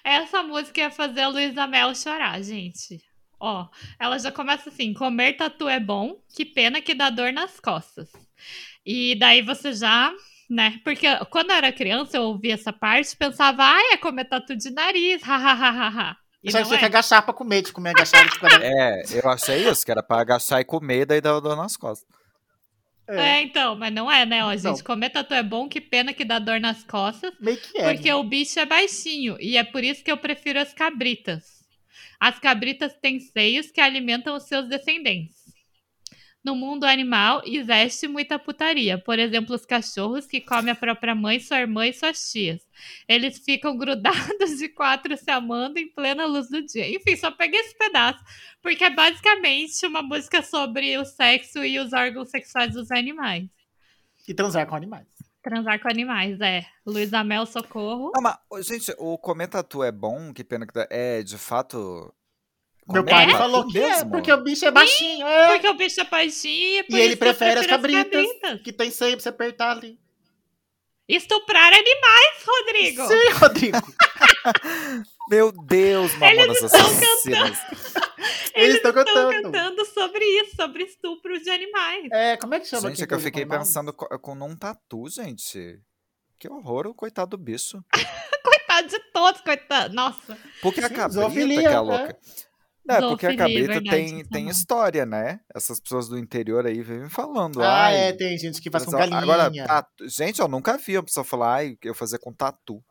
Essa música ia fazer a Luísa Mel chorar, gente. Ó, ela já começa assim: comer tatu é bom, que pena que dá dor nas costas. E daí você já, né? Porque quando eu era criança, eu ouvia essa parte e pensava, ai, é comer tatu de nariz, hahaha. E Só que você é. quer agachar pra comer, de comer agachado de cada... É, eu achei isso, que era pra agachar e comer, daí dá dor nas costas. É, então, mas não é, né, ó, Então. gente? Comer tatu é bom, que pena que dá dor nas costas. Meio que é. Porque o bicho é baixinho e é por isso que eu prefiro as cabritas. As cabritas têm seios que alimentam os seus descendentes. No mundo animal existe muita putaria. Por exemplo, os cachorros que comem a própria mãe, sua irmã e suas tias. Eles ficam grudados de quatro se amando em plena luz do dia. Enfim, só peguei esse pedaço, porque é basicamente uma música sobre o sexo e os órgãos sexuais dos animais. E transar com animais. Transar com animais, é. Luísa Mel, socorro. Não, mas, gente, o comer tatu é bom, que pena que dá. É, de fato. Meu comer pai tatu falou que é, mesmo? porque o bicho é baixinho, é. Porque o bicho é baixinho e ele prefere as prefiro cabritas, que tem seio pra você apertar ali. Estuprar animais, Rodrigo! Sim, Rodrigo. Meu Deus, mamonas estão assassinas. Eles estão estão cantando. cantando sobre isso, sobre estupro de animais. É, como é que chama Gente, é que eu fiquei com pensando co- com um tatu, gente. Que horror, o coitado do bicho. Coitado de todos, coitado. Nossa. Porque a Sim, cabrita zoofilia, que é né? É, porque a Zoofilia, cabrita verdade, tem, isso tem história, né? Essas pessoas do interior aí vivem falando. Ah, ai, é, tem gente que faz com galinha. Agora, tatu- gente, eu nunca vi uma pessoa falar, ai, eu fazer com tatu.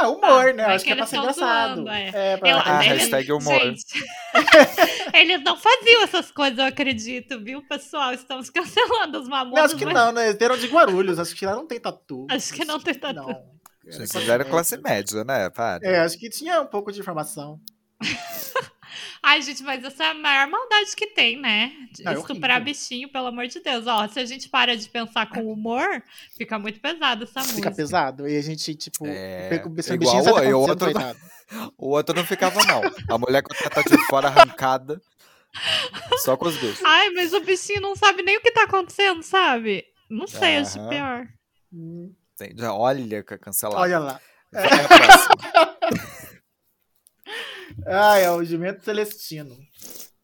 Ah, humor, Ah, né? Acho que é pra ser engraçado. zoando, é. É, pra... Eu- Ah, eles- hashtag humor. Gente, eles não faziam essas coisas, eu acredito, viu, pessoal? Estamos cancelando os mamonas. Não, acho que mas não, né? Eles eram de Guarulhos, acho que lá não tem tatu. Acho que não tem tatu. Não. Vocês fizeram classe média, né? Para. É, acho que tinha um pouco de informação. Ai, gente, mas essa é a maior maldade que tem, né? De Não, é Estuprar horrível. bichinho, pelo amor de Deus. Ó, se a gente para de pensar com humor, fica muito pesado essa Fica música. pesado. E a gente, tipo, É, pega o bichinho, igual bichinho sabe o outro- coitado. O outro não ficava, não. A mulher com a de fora arrancada. Só com os bichos. Ai, mas o bichinho não sabe nem o que tá acontecendo, sabe? Não sei, acho pior. Hum, Olha, cancelado. Olha lá. Próxima. Ah, é o Jumento Celestino.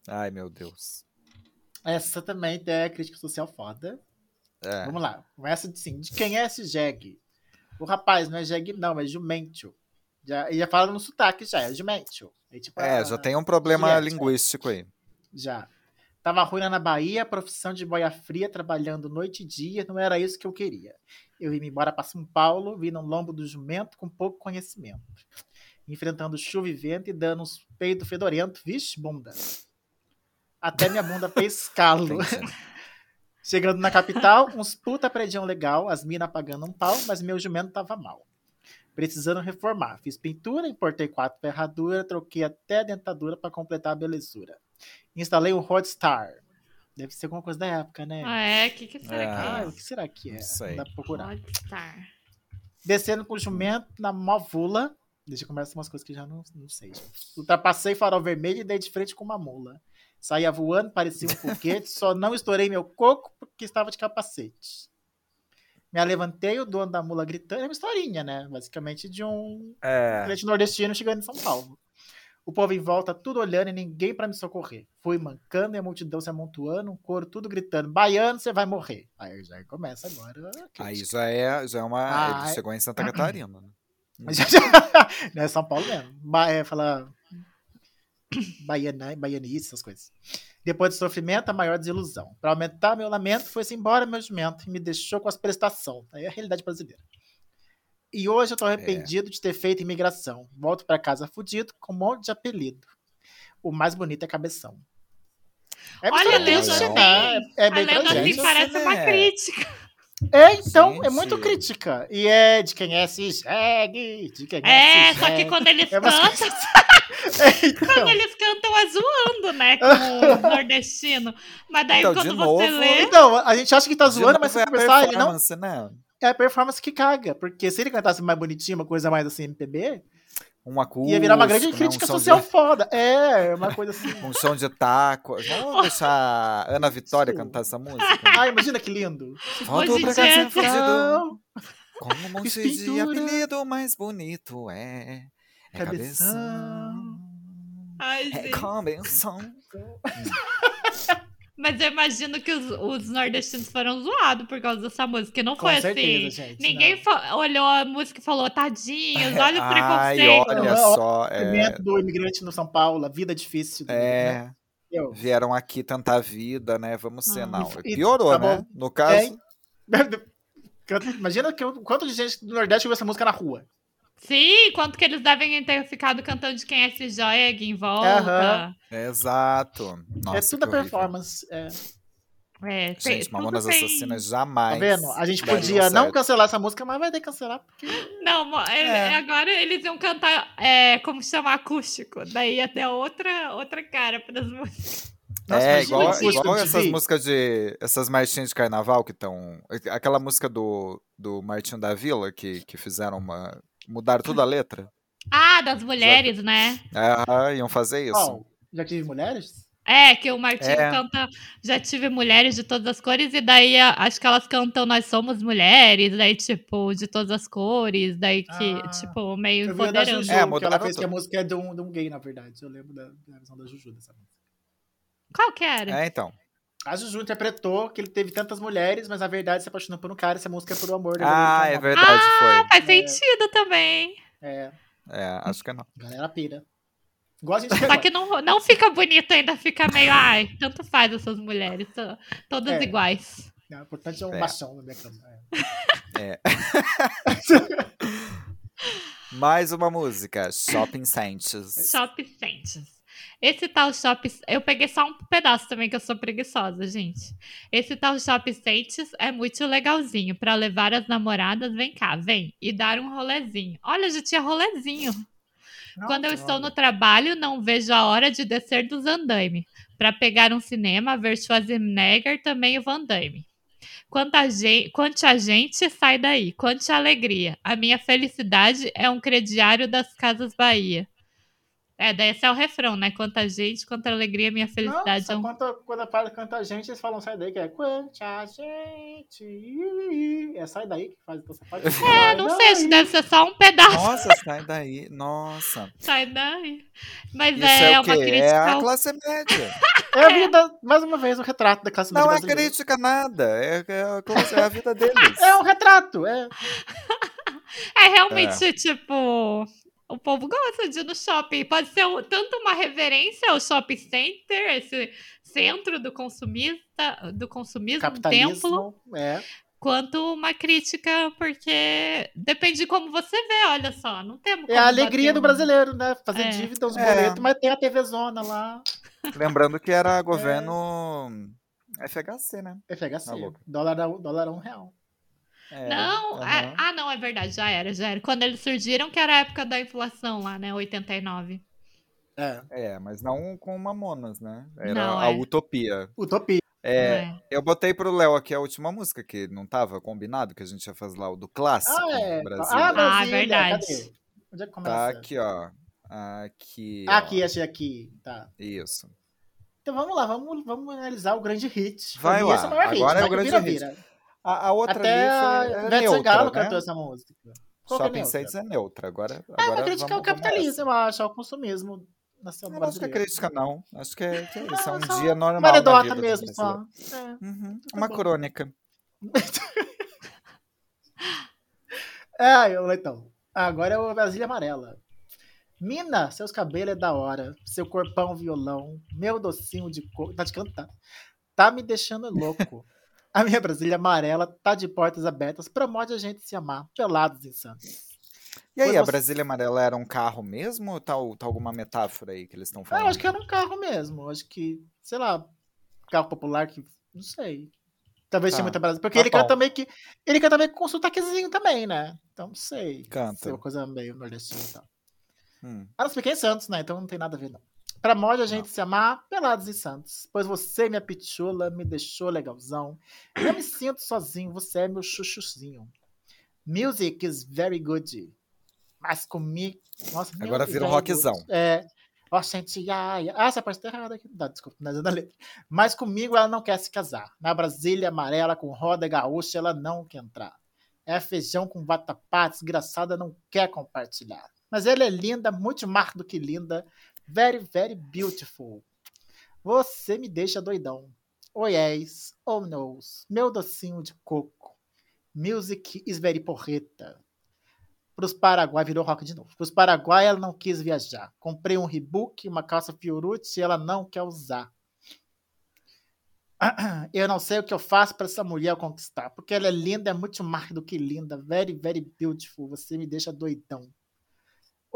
Ai, meu Deus. Essa também é crítica social foda. É. Vamos lá. Começa assim. De quem é esse jegue? O rapaz não é jegue, não, é jumento. Já, e já fala no sotaque já, é jumento. Aí, tipo, É, ah, já tem um problema Juliette, linguístico aí. Já. Tava ruim na Bahia, profissão de boia fria, trabalhando noite e dia, não era isso que eu queria. Eu vim embora para São Paulo, vi no lombo do jumento com pouco conhecimento. Enfrentando chuva e vento e dando uns peitos fedorentos, vixe, bunda. Até minha bunda fez calo. Chegando na capital, uns puta predião legal, as minas pagando um pau, mas meu jumento tava mal. Precisando reformar. Fiz pintura, importei quatro ferraduras, troquei até a dentadura para completar a belezura. Instalei um Hotstar. Deve ser alguma coisa da época, né? Ah, é? O que, que será É. Ah, que o que será que é? Não sei. Dá pra é? procurar. Hotstar. Descendo com o jumento na movula. Deixa eu começar umas coisas que já não, não sei. Ultrapassei farol vermelho e dei de frente com uma mula. Saía voando, parecia um foguete, só não estourei meu coco porque estava de capacete. Me levantei, o dono da mula gritando. É uma historinha, né? Basicamente de um É. cliente nordestino chegando em São Paulo. O povo em volta, tudo olhando e ninguém para me socorrer. Fui mancando e a multidão se amontoando, um coro tudo gritando: Baiano, você vai morrer. Aí já começa agora. Aí já é, já é uma. Ah, ele chegou em Santa Catarina. Né? Não é São Paulo mesmo. Ba é, fala. Baiana, baianice, essas coisas. Depois do sofrimento, a maior desilusão. Para aumentar meu lamento, foi-se embora meu jumento e me deixou com as prestações. Aí é a realidade brasileira. E hoje eu tô arrependido de ter feito imigração. Volto para casa fudido com um monte de apelido. O mais bonito é cabeção. É Olha, mistura lendo triste, assim- né? É A bem lenda tragédia. assim parece uma né? crítica. É, então, é Gente. muito crítica. E é de quem é se jegue, de quem É, é se só que quando eles É cantam, É, então. quando eles cantam é zoando, né? Com o nordestino. Mas daí Então, quando você novo, lê. Então, a gente acha que tá zoando, mas se é a conversar, ele não. performance, né? É a performance que caga. Porque se ele cantasse mais bonitinho, uma coisa mais assim, MPB, Um acústico, ia virar uma grande né? Um crítica som social de- foda. É, uma coisa assim. Um som de taco. Vamos deixar a Ana Vitória Isso. cantar essa música? Ai, imagina que lindo. Volto pra casa é fugido. Como um monte de apelido mais bonito é. É cabeção. Cabeção. Ai, É gente. cabeção. Mas eu imagino que os, os nordestinos foram zoados por causa dessa música. Que não Com foi certeza, assim. gente, Ninguém olhou a música e falou, tadinhos, olha o Ai, preconceito. olha Aham, só. É, sofrimento do imigrante no São Paulo, a vida difícil. né? é, Eu. vieram aqui tentar a vida, né? Vamos ser, Ah. não. E- Piorou, tá né? bom. No caso. Imagina que, o quanto de gente do Nordeste ouviu essa música na rua. Sim, quanto que eles devem ter ficado cantando de quem é esse jegue em volta. Aham. Exato. Nossa, é tudo a performance. É. É, tem- Gente, tudo Mamonas tem- Assassinas jamais. Tá vendo? A gente podia não cancelar essa música, mas vai ter que cancelar. Porque... Não, É. agora eles iam cantar, é, como chama, acústico. Daí ia ter outra, outra cara para as músicas. Nossa, é, igual, igual essas músicas de. Essas marchinhas de carnaval que estão. Aquela música do, do Martinho da Vila, que, que fizeram uma. Mudaram toda a letra. Ah, das mulheres, né? Ah, iam fazer isso. Ó, já tive mulheres? É, que o Martinho É. canta Já tive mulheres de todas as cores, e daí a- acho que elas cantam Nós Somos Mulheres, daí, tipo, de todas as cores, daí que, Ah, tipo, meio empoderando. Juju, É, que ela fez que a música é de um, de um gay, na verdade. Eu lembro da, da versão da Juju dessa música. Qual que era? É, então. A Juju interpretou que ele teve tantas mulheres, mas na verdade se apaixonou por um cara e essa música é por o amor dele. Ah, é verdade, Ah, foi. faz sentido também. É, É, acho que não. galera pira. Igual a gente Só que não, não fica bonito ainda, fica meio, ai, tanto faz essas mulheres, to- todas É. iguais. O importante é um É. machão na minha cama. É. É. Mais uma música, Shopping Saints. Shop Sentes. Esse tal Shop. Eu peguei só um pedaço também, que eu sou preguiçosa, gente. Esse tal Shop Sentes é muito legalzinho. Pra levar as namoradas, vem cá, vem. E dar um rolezinho. Olha, já tinha rolezinho. Quando eu Nossa, estou no trabalho, não vejo a hora de descer dos andaime. Pra pegar um cinema, ver Schwarzenegger, também o Van Damme. Quanta gente, quanta gente sai daí, quanta alegria. A minha felicidade é um crediário das Casas Bahia. É, daí esse é o refrão, né? Quanta gente, quanta alegria, minha felicidade Nossa, é um. quando, quando a parte canta a gente, eles falam sai daí, que é quanta gente. É sai daí que faz essa parte. É, não sei, se deve ser só um pedaço. Nossa, sai daí. Nossa. Sai daí. Mas Isso é, é, o uma quê? crítica. É a classe média. É a vida, mais uma vez, o retrato da classe média Não é brasileira. crítica nada. É, é é a vida deles. É um retrato, é. É realmente, tipo. O povo gosta de ir no shopping. Pode ser um- tanto uma reverência ao shopping center, esse centro do consumista, do consumismo, um templo, Capitalismo, é. quanto uma crítica, porque depende de como você vê, olha só. Não temos É a alegria do um- brasileiro, né? Fazer É. dívida, os É. boletos, mas tem a TV Zona lá. Lembrando que era governo FHC, né? FHC. Tá dólar, a- dólar a um real. É, Não, aham. é- ah, não, é verdade, já era, já era. Quando eles surgiram, que era a época da inflação lá, né? 89. É. É, mas não com Mamonas, né? Era Não, a é. Utopia. Utopia. É, É. Eu botei pro Léo aqui a última música, que não tava combinado, que a gente ia fazer lá o do clássico Ah, é. Brasil. Ah, Ah, Brasília. verdade. Cadê? Onde é que começa? tá aqui, ó. Aqui. Ah, ó. Aqui, achei aqui. Tá. Isso. Então vamos lá, vamos, vamos analisar o grande hit. Vai lá, é maior hit. agora é o grande vira, hit. vira. A, a outra Até ali foi, é Ivete neutra, Sangalo né? cantou essa música. Qual é Shopping neutra? Saints é neutra. Agora, É agora uma crítica vamos- vamos capitalismo, eu acho, ao consumismo nacional Eu não acho que é crítica, não. Acho que é, que é isso. É um Ah, só dia normal. Uma anedota mesmo, só. É. Uhum, Tá Uma bom. crônica. É, então. Agora é o Brasília Amarela. Mina, seus cabelos é da hora. Seu corpão violão. Meu docinho de cor. Tá de cantar. Tá me deixando louco. A minha Brasília Amarela tá de portas abertas. Promove a gente se amar. Pelados em Santos. E aí, a Brasília Amarela era um carro mesmo ou tá, tá alguma metáfora aí que eles estão Ah, falando? eu acho que era um carro mesmo. Acho que, sei lá, carro popular que. Não sei. Talvez Tá. tinha muita Brasília. Porque Tá ele canta bom. meio que. Ele canta meio que com sotaquezinho também, né? Então não sei. Canta. É uma coisa meio nordestina e tal. Hum. Ah, não se fiquei em Santos, né? Então não tem nada a ver, não. Pra mod a gente se amar, pelados em Santos. Pois você, minha pitula, me deixou legalzão. Eu me sinto sozinho, você é meu chuchuzinho. Music is very good. Mas comigo. Nossa, Agora vira um rockzão. good. É. Ó, gente, ai, ah, essa parte tá errada aqui. Dá, desculpa, mas é da letra. Mas comigo ela não quer se casar. Na Brasília amarela com roda gaúcha ela não quer entrar. É feijão com vatapá, desgraçada não quer compartilhar. Mas ela é linda, muito mais do que linda. Very, very beautiful. Você me deixa doidão. Oh yes, oh no's, meu docinho de coco. Music is very porreta. Pros Paraguai, virou rock de novo. Pros Paraguai, ela não quis viajar. Comprei um Rebook, uma calça Fiorucci, ela não quer usar. Eu não sei o que eu faço para essa mulher conquistar, porque ela é linda, é muito mais do que linda. Very, very beautiful. Você me deixa doidão.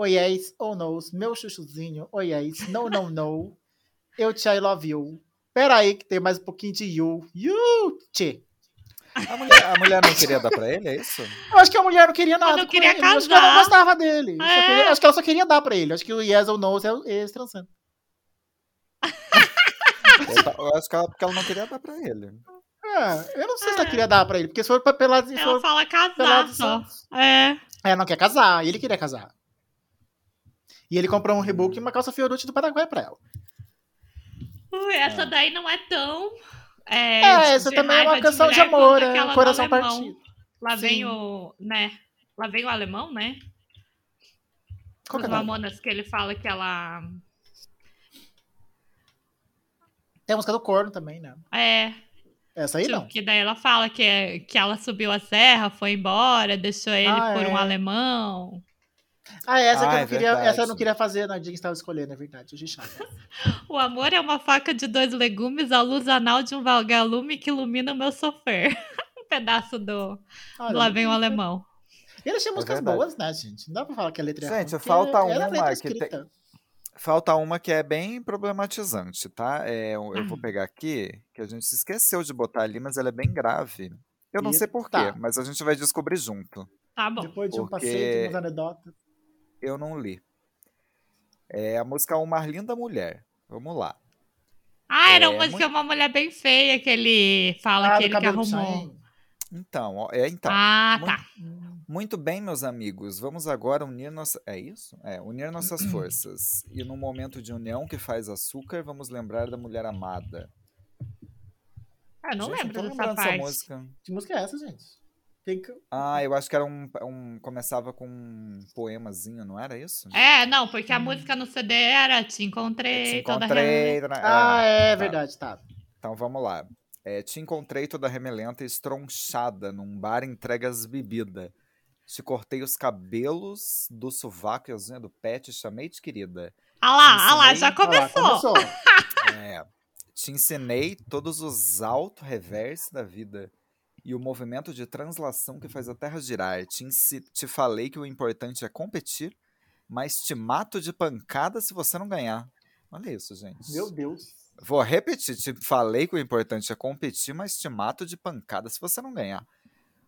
Oh yes, oh no's, meu chuchuzinho. Oh yes, no, no, no. Eu te I love you. Pera aí que tem mais um pouquinho de you. You, tchê. A, mulher, a mulher não queria dar pra ele, é isso? Eu acho que a mulher não queria nada não com queria ele. Eu acho que ela não casar. gostava dele. É. queria- acho que ela só queria dar pra ele. Acho que o yes ou no é eles transando. Eu, eu acho que ela, porque ela não queria dar pra ele. É, eu não sei se ela É. queria dar pra ele, porque se for pra pelados e Ela for fala casar só. É. É, não quer casar. E ele queria casar. E ele comprou um rebook e uma calça Fiorucci do Paraguai pra ela. Ui, essa daí não é tão. É, É, essa também é uma raiva canção de amor, é um coração partido. Lá vem Sim. o. né? Lá vem o alemão, né? Qual Os que é o nome? Mamonas que ele fala que ela. Tem a música do corno também, né? É. Essa aí tipo, não. Que daí ela fala que, é- que ela subiu a serra, foi embora, deixou ele Ah, por um é. alemão. Ah, essa que Ah, eu é não queria. verdade. Essa eu não queria fazer na dia que estava escolhendo, é verdade. Hoje chata. O amor é uma faca de dois legumes, a luz anal de um vagalume que ilumina o meu sofrer. um pedaço do, do Olha, Lá Vem o Alemão. E eles tinham músicas verdade. boas, né, gente? Não dá pra falar que a letra é ruim, Gente, falta uma que tem-. Falta uma que é bem problematizante, tá? É, eu eu vou Hum. pegar aqui, que a gente se esqueceu de botar ali, mas ela é bem grave. Eu não sei Eita. porquê, mas a gente vai descobrir junto. Tá bom. Depois de um porque- passeio, tem umas anedotas. Eu não li. É a música Uma Linda Mulher. Vamos lá. Ah, era É, uma, muito- que é uma mulher bem feia que ele fala Ah, que ele que arrumou. Então, é então. ah, muito- tá. Muito bem, meus amigos. Vamos agora unir nossa. É isso? É, unir nossas forças. E num momento de união que faz açúcar, vamos lembrar da mulher amada. Eu não Gente, lembro tô dessa parte. música. Que música é essa, gente? Tem que... Ah, eu acho que era um, um. Começava com um poemazinho, não era isso? É, não, porque a música no CD era Te Encontrei, Te toda encontrei. remelenta. né? Ah, é tá. verdade, tá. Então vamos lá. É, te encontrei toda remelenta e estronchada num bar entregas bebida. Te cortei os cabelos do sovaco e as unhas do pé, te chamei de querida. Ah lá, ah lá, ensinei- já Ah lá, começou. começou. É, te ensinei todos os auto-reverse da vida e o movimento de translação que faz a Terra girar. Te, te falei que o importante é competir, mas te mato de pancada se você não ganhar. Olha isso, gente. Meu Deus. Vou repetir, te falei que o importante é competir, mas te mato de pancada se você não ganhar.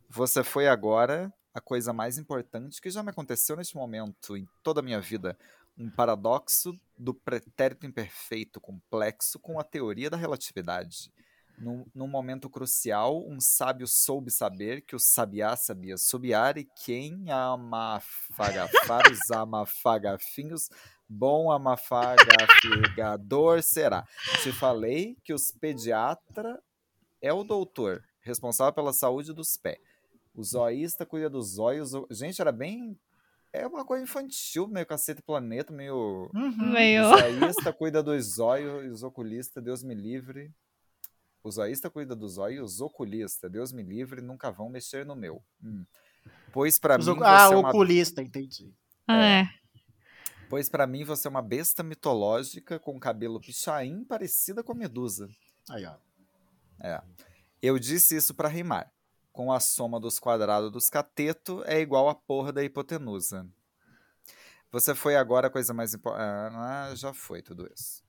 Você foi agora a coisa mais importante que já me aconteceu neste momento em toda a minha vida. Um paradoxo do pretérito imperfeito complexo com a teoria da relatividade. Num, num momento crucial, um sábio soube saber que o sabiá sabia subiar e quem amafagafar os amafagafinhos bom amafagafigador será. Te falei que os pediatra é o doutor, responsável pela saúde dos pés. O zoísta cuida dos olhos. Gente, era bem. É uma coisa infantil, meio cacete planeta, meio. Uhum. Meio. O zoísta cuida dos olhos os oculistas, Deus me livre. O zoísta cuida dos olhos e os oculistas, Deus me livre, nunca vão mexer no meu. Hum. Pois pra Os mim Ah, é uma oculista, entendi. É. Pois pra mim você é uma besta mitológica com cabelo pichain parecida com a medusa. Aí, ó. É. Eu disse isso pra rimar. Com a soma dos quadrados dos cateto é igual a porra da hipotenusa. Você foi agora a coisa mais importante. Ah, já foi tudo isso.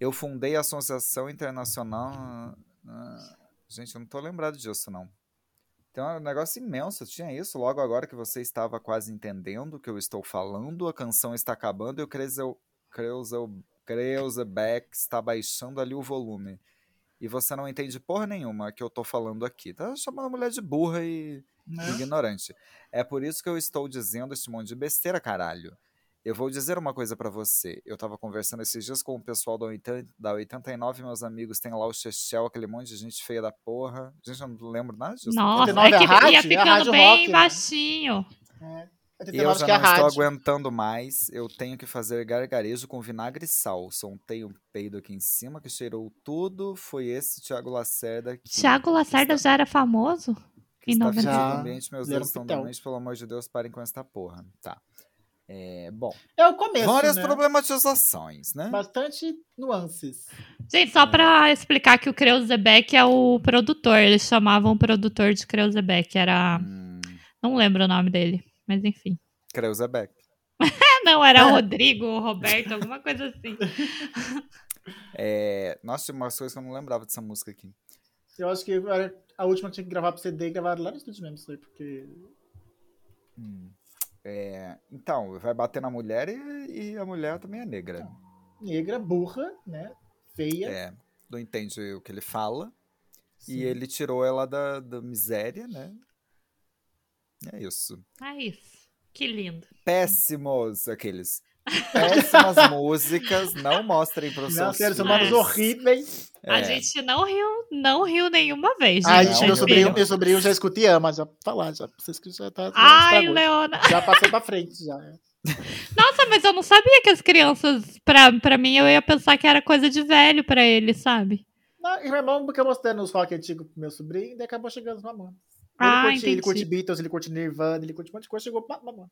Eu fundei a Associação Internacional. ah, gente, eu não tô lembrado disso, não. Tem um negócio imenso. Tinha isso logo agora que você estava quase entendendo o que eu estou falando. A canção está acabando e o Krezel, Krezel, Kreuzebeck está baixando ali o volume. E você não entende porra nenhuma que eu tô falando aqui. Tá chamando a mulher de burra e Né? ignorante. É por isso que eu estou dizendo esse monte de besteira, caralho. Eu vou dizer uma coisa pra você. Eu tava conversando esses dias com o pessoal da, 80, da 89, meus amigos. Tem lá o Chechel, aquele monte de gente feia da porra. Gente, eu não lembro nada disso. Nossa, 89 é que é rádio, ia é ficando rádio bem rock, né? baixinho. É. Eu 89 já que é não estou rádio. aguentando mais. Eu tenho que fazer gargarejo com vinagre e sal. Soltei um peido aqui em cima que cheirou tudo. Foi esse Thiago Lacerda que Tiago Lacerda está, já era famoso? que em está 90. fedido Já, o ambiente. Meus um estão. Pelo amor de Deus, parem com essa porra. Tá. É, bom, É o começo, várias né? problematizações, né? Bastante nuances. Gente, só pra explicar que o Kreuzebeck é o produtor. Eles chamavam o produtor de Kreuzebeck. Era. Hum, Não lembro o nome dele, mas enfim. Kreuzebeck. Não, era Rodrigo, Roberto, alguma coisa assim. É, nossa, tinha umas coisas que eu não lembrava dessa música aqui. Eu acho que a última que tinha que gravar pro CD e gravar lá no estúdio mesmo, isso aí, porque. Hum, é, então, vai bater na mulher e, e a mulher também é negra. Negra, burra, né? Feia. É, não entende o que ele fala. Sim. E ele tirou ela da, da miséria, né? É isso. É isso. Que lindo. Péssimos aqueles. Péssimas músicas, não mostrem para os Não, seus sério, são filhos. nomes horríveis. A É. gente não riu, não riu nenhuma vez, gente. Ai, gente, meu sobrinho, meu sobrinho já escuta e ama, já pra falar, já. Vocês que já tá. já Ai. Leona. Já passou pra frente, já. é. Nossa, mas eu não sabia que as crianças, pra, pra mim, eu ia pensar que era coisa de velho pra eles, sabe? Não, e meu irmão, porque eu mostrando os rock antigos pro meu sobrinho, daí acabou chegando os Mamonas. Ele, Ah, curte, ele curte Beatles, ele curte Nirvana, ele curte um monte de coisa, chegou pra Mamonas.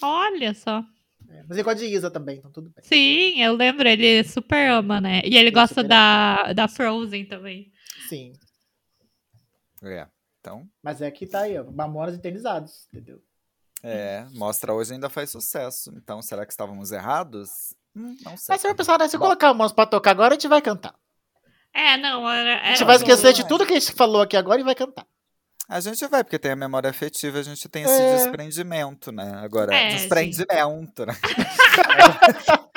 Olha só. É, mas ele gosta de Isa também, então tudo bem. Sim, eu lembro, ele super ama, né? E ele gosta super da, da Frozen também. Sim. É. Então, Mas é que tá aí, ó. Mamonas internizados, entendeu? é, mostra hoje ainda faz sucesso. Então, será que estávamos errados? Hum, não sei. Mas se eu pensar, né, se Bom. colocar o mouse pra tocar agora, a gente vai cantar. É, não, era. A gente vai do- esquecer de tudo que a gente falou aqui agora e vai cantar. A gente vai, porque tem a memória afetiva, a gente tem esse É. desprendimento, né? Agora, É, desprendimento, né?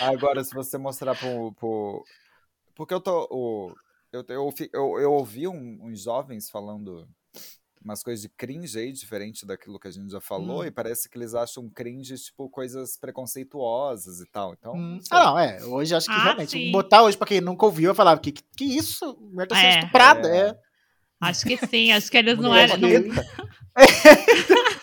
Agora, se você mostrar pro. pro... Porque eu tô. O... Eu, eu, eu, eu ouvi um- uns jovens falando umas coisas de cringe aí, diferente daquilo que a gente já falou, Hum. e parece que eles acham cringe, tipo, coisas preconceituosas e tal. Então, Hum. não. Ah, não, é. Hoje acho que Ah, realmente. sim. Botar hoje pra quem nunca ouviu, eu falava, que, que isso? Mulher tá sendo É. estuprada. É. É. Acho que sim, acho que eles não eram.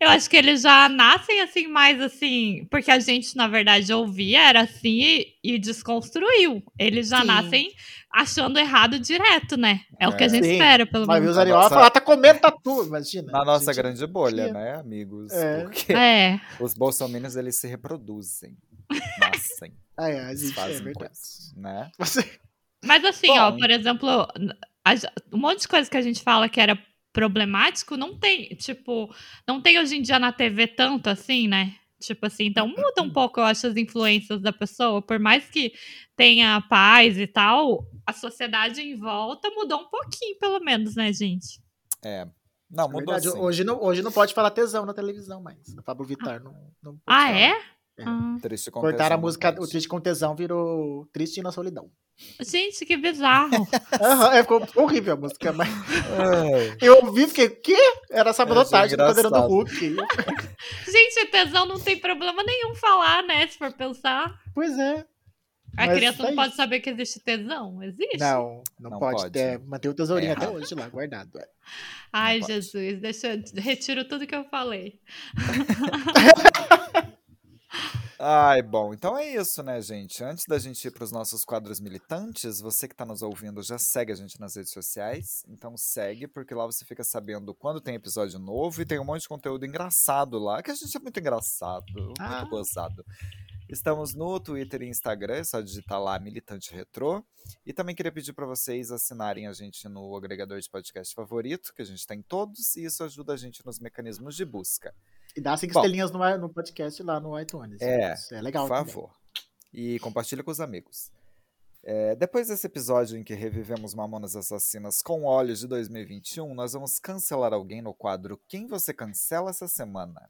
Eu acho que eles já nascem assim, mais assim. Porque a gente, na verdade, ouvia, era assim e, e desconstruiu. Eles já Sim. nascem achando errado direto, né? É, o que a É. gente Sim. espera, pelo menos. os Ariola nossa- falar, tá comendo tatu, imagina. Na nossa Gente, grande bolha, né, amigos? É. Porque É. os bolsominions, eles se reproduzem. Nascem. Ah, é, a Eles gente, é fazem verdade. coisas, né? Mas assim, ó, Bom. por exemplo, a- um monte de coisa que a gente fala que era problemático, não tem, tipo, não tem hoje em dia na TV tanto assim, né? Tipo assim, então muda um pouco, eu acho, as influências da pessoa. Por mais que tenha paz e tal, a sociedade em volta mudou um pouquinho, pelo menos, né, gente? É. Não, mudou Verdade, sim. hoje, não, hoje não pode falar tesão na televisão mais. A Pablo Vittar não, não pode Ah, falar. é? É. Ah. Triste com Cortaram a tesão, música, não o Triste com Tesão virou Triste na Solidão. Gente, que bizarro. Aham, é, ficou horrível a música, mas pode. eu ouvi e fiquei, quê? Era sabotagem do engraçado. Poderoso Hulk. gente, tesão não tem problema nenhum falar, né? Se for pensar. Pois é. A Mas criança é não pode isso. saber que existe tesão. Existe? Não, não, Não pode. pode. ter- manter o tesourinho É até hoje lá, guardado. é. Ai, pode. Jesus, deixa eu retiro tudo que eu falei. Ai, bom, então é isso, né, gente? Antes da gente ir para os nossos quadros militantes, você que está nos ouvindo já segue a gente nas redes sociais. Então segue, porque lá você fica sabendo quando tem episódio novo e tem um monte de conteúdo engraçado lá, que a gente é muito engraçado, muito Ah. gozado. Estamos no Twitter e Instagram, é só digitar lá Militante Retrô. E também queria pedir para vocês assinarem a gente no agregador de podcast favorito, que a gente tem todos, e isso ajuda a gente nos mecanismos de busca. E dá cinco Bom. estrelinhas no, no podcast lá no iTunes. É, Isso é legal. Por também. favor. E compartilhe com os amigos. É, depois desse episódio em que revivemos Mamonas Assassinas com olhos de 2021, nós vamos cancelar alguém no quadro Quem Você Cancela essa semana?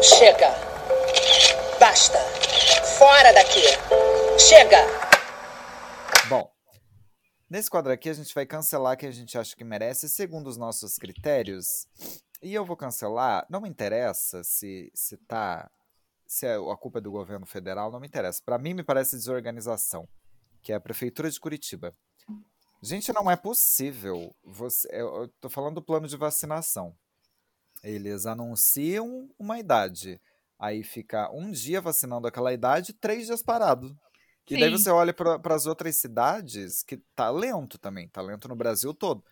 Chega! Basta! Fora daqui! Chega! Bom, nesse quadro aqui a gente vai cancelar quem a gente acha que merece segundo os nossos critérios. E eu vou cancelar, não me interessa se, se tá. Se é a culpa é do governo federal, não me interessa. Para mim, me parece desorganização, que é a Prefeitura de Curitiba. Gente, não é possível. Você, eu, tô falando do plano de vacinação. Eles anunciam uma idade. Aí fica um dia vacinando aquela idade, três dias parado. E daí Sim. você olha para as outras cidades que tá lento também, tá lento no Brasil todo.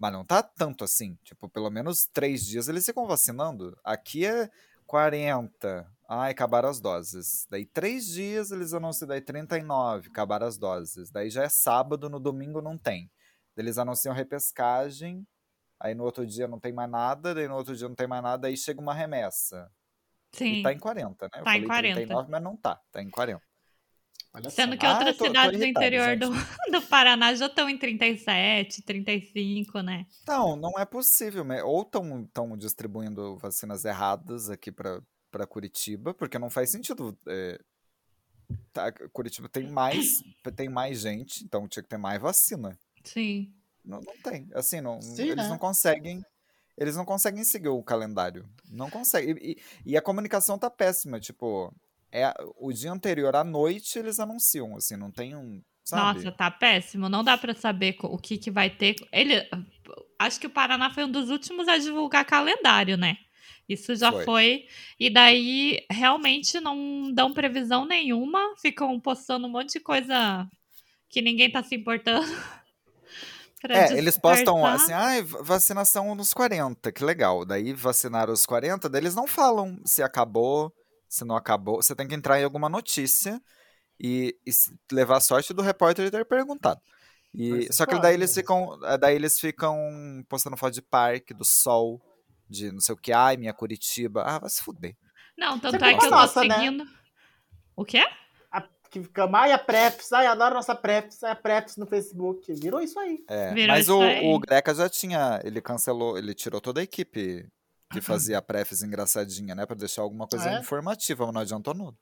Mas não tá tanto assim. Tipo, pelo menos três dias eles ficam vacinando. Aqui é 40. Ai, acabaram as doses. Daí três dias eles anunciam, daí 39, acabaram as doses. Daí já é sábado, no domingo não tem. Eles anunciam repescagem, aí no outro dia não tem mais nada, daí no outro dia não tem mais nada, aí chega uma remessa. Sim. E tá em 40, né? Eu Tá em falei 40. 39, mas não tá, tá em 40. Olha só. Sendo que Ah, outras eu tô- tô cidades do irritado, interior do, gente. do Paraná já estão em 37, 35, né? Não, não é possível. Ou estão distribuindo vacinas erradas aqui para Curitiba, porque não faz sentido. é, tá, Curitiba tem mais, tem mais gente, então tinha que ter mais vacina. Sim. Não, não tem. Assim, não, Sim, eles né? não conseguem. Eles não conseguem seguir o calendário. Não conseguem. E, e- e a comunicação tá péssima. Tipo, é o dia anterior à noite eles anunciam, assim, não tem um. Sabe? Nossa, tá péssimo. Não dá pra saber o que, que vai ter. Ele, acho que o Paraná foi um dos últimos a divulgar calendário, né? Isso já Foi. foi. E daí, realmente, não dão previsão nenhuma. Ficam postando um monte de coisa que ninguém tá se importando. É, eles postam assim, va- vacinação nos 40, que legal. Daí vacinaram os 40, daí eles não falam se acabou, se não acabou. Você tem que entrar em alguma notícia e, e se- levar a sorte do repórter ter perguntado. E, é só que daí eles né? ficam, eh, daí eles ficam postando foto de parque, do sol, de não sei o que, ai, minha Curitiba. Ah, vai se fuder. Não, tanto Sempre é que eu tô nossa, né? seguindo. O quê? A, que fica, ai, a Preps, ai, adoro nossa Preps, ai, a Preps no Facebook. Virou isso aí. É, Virou mas isso o, aí. o Greca já tinha, ele cancelou, ele tirou toda a equipe que fazia a prefs engraçadinha, né, Pra deixar alguma coisa Ah, é? informativa, mas não adiantou nada.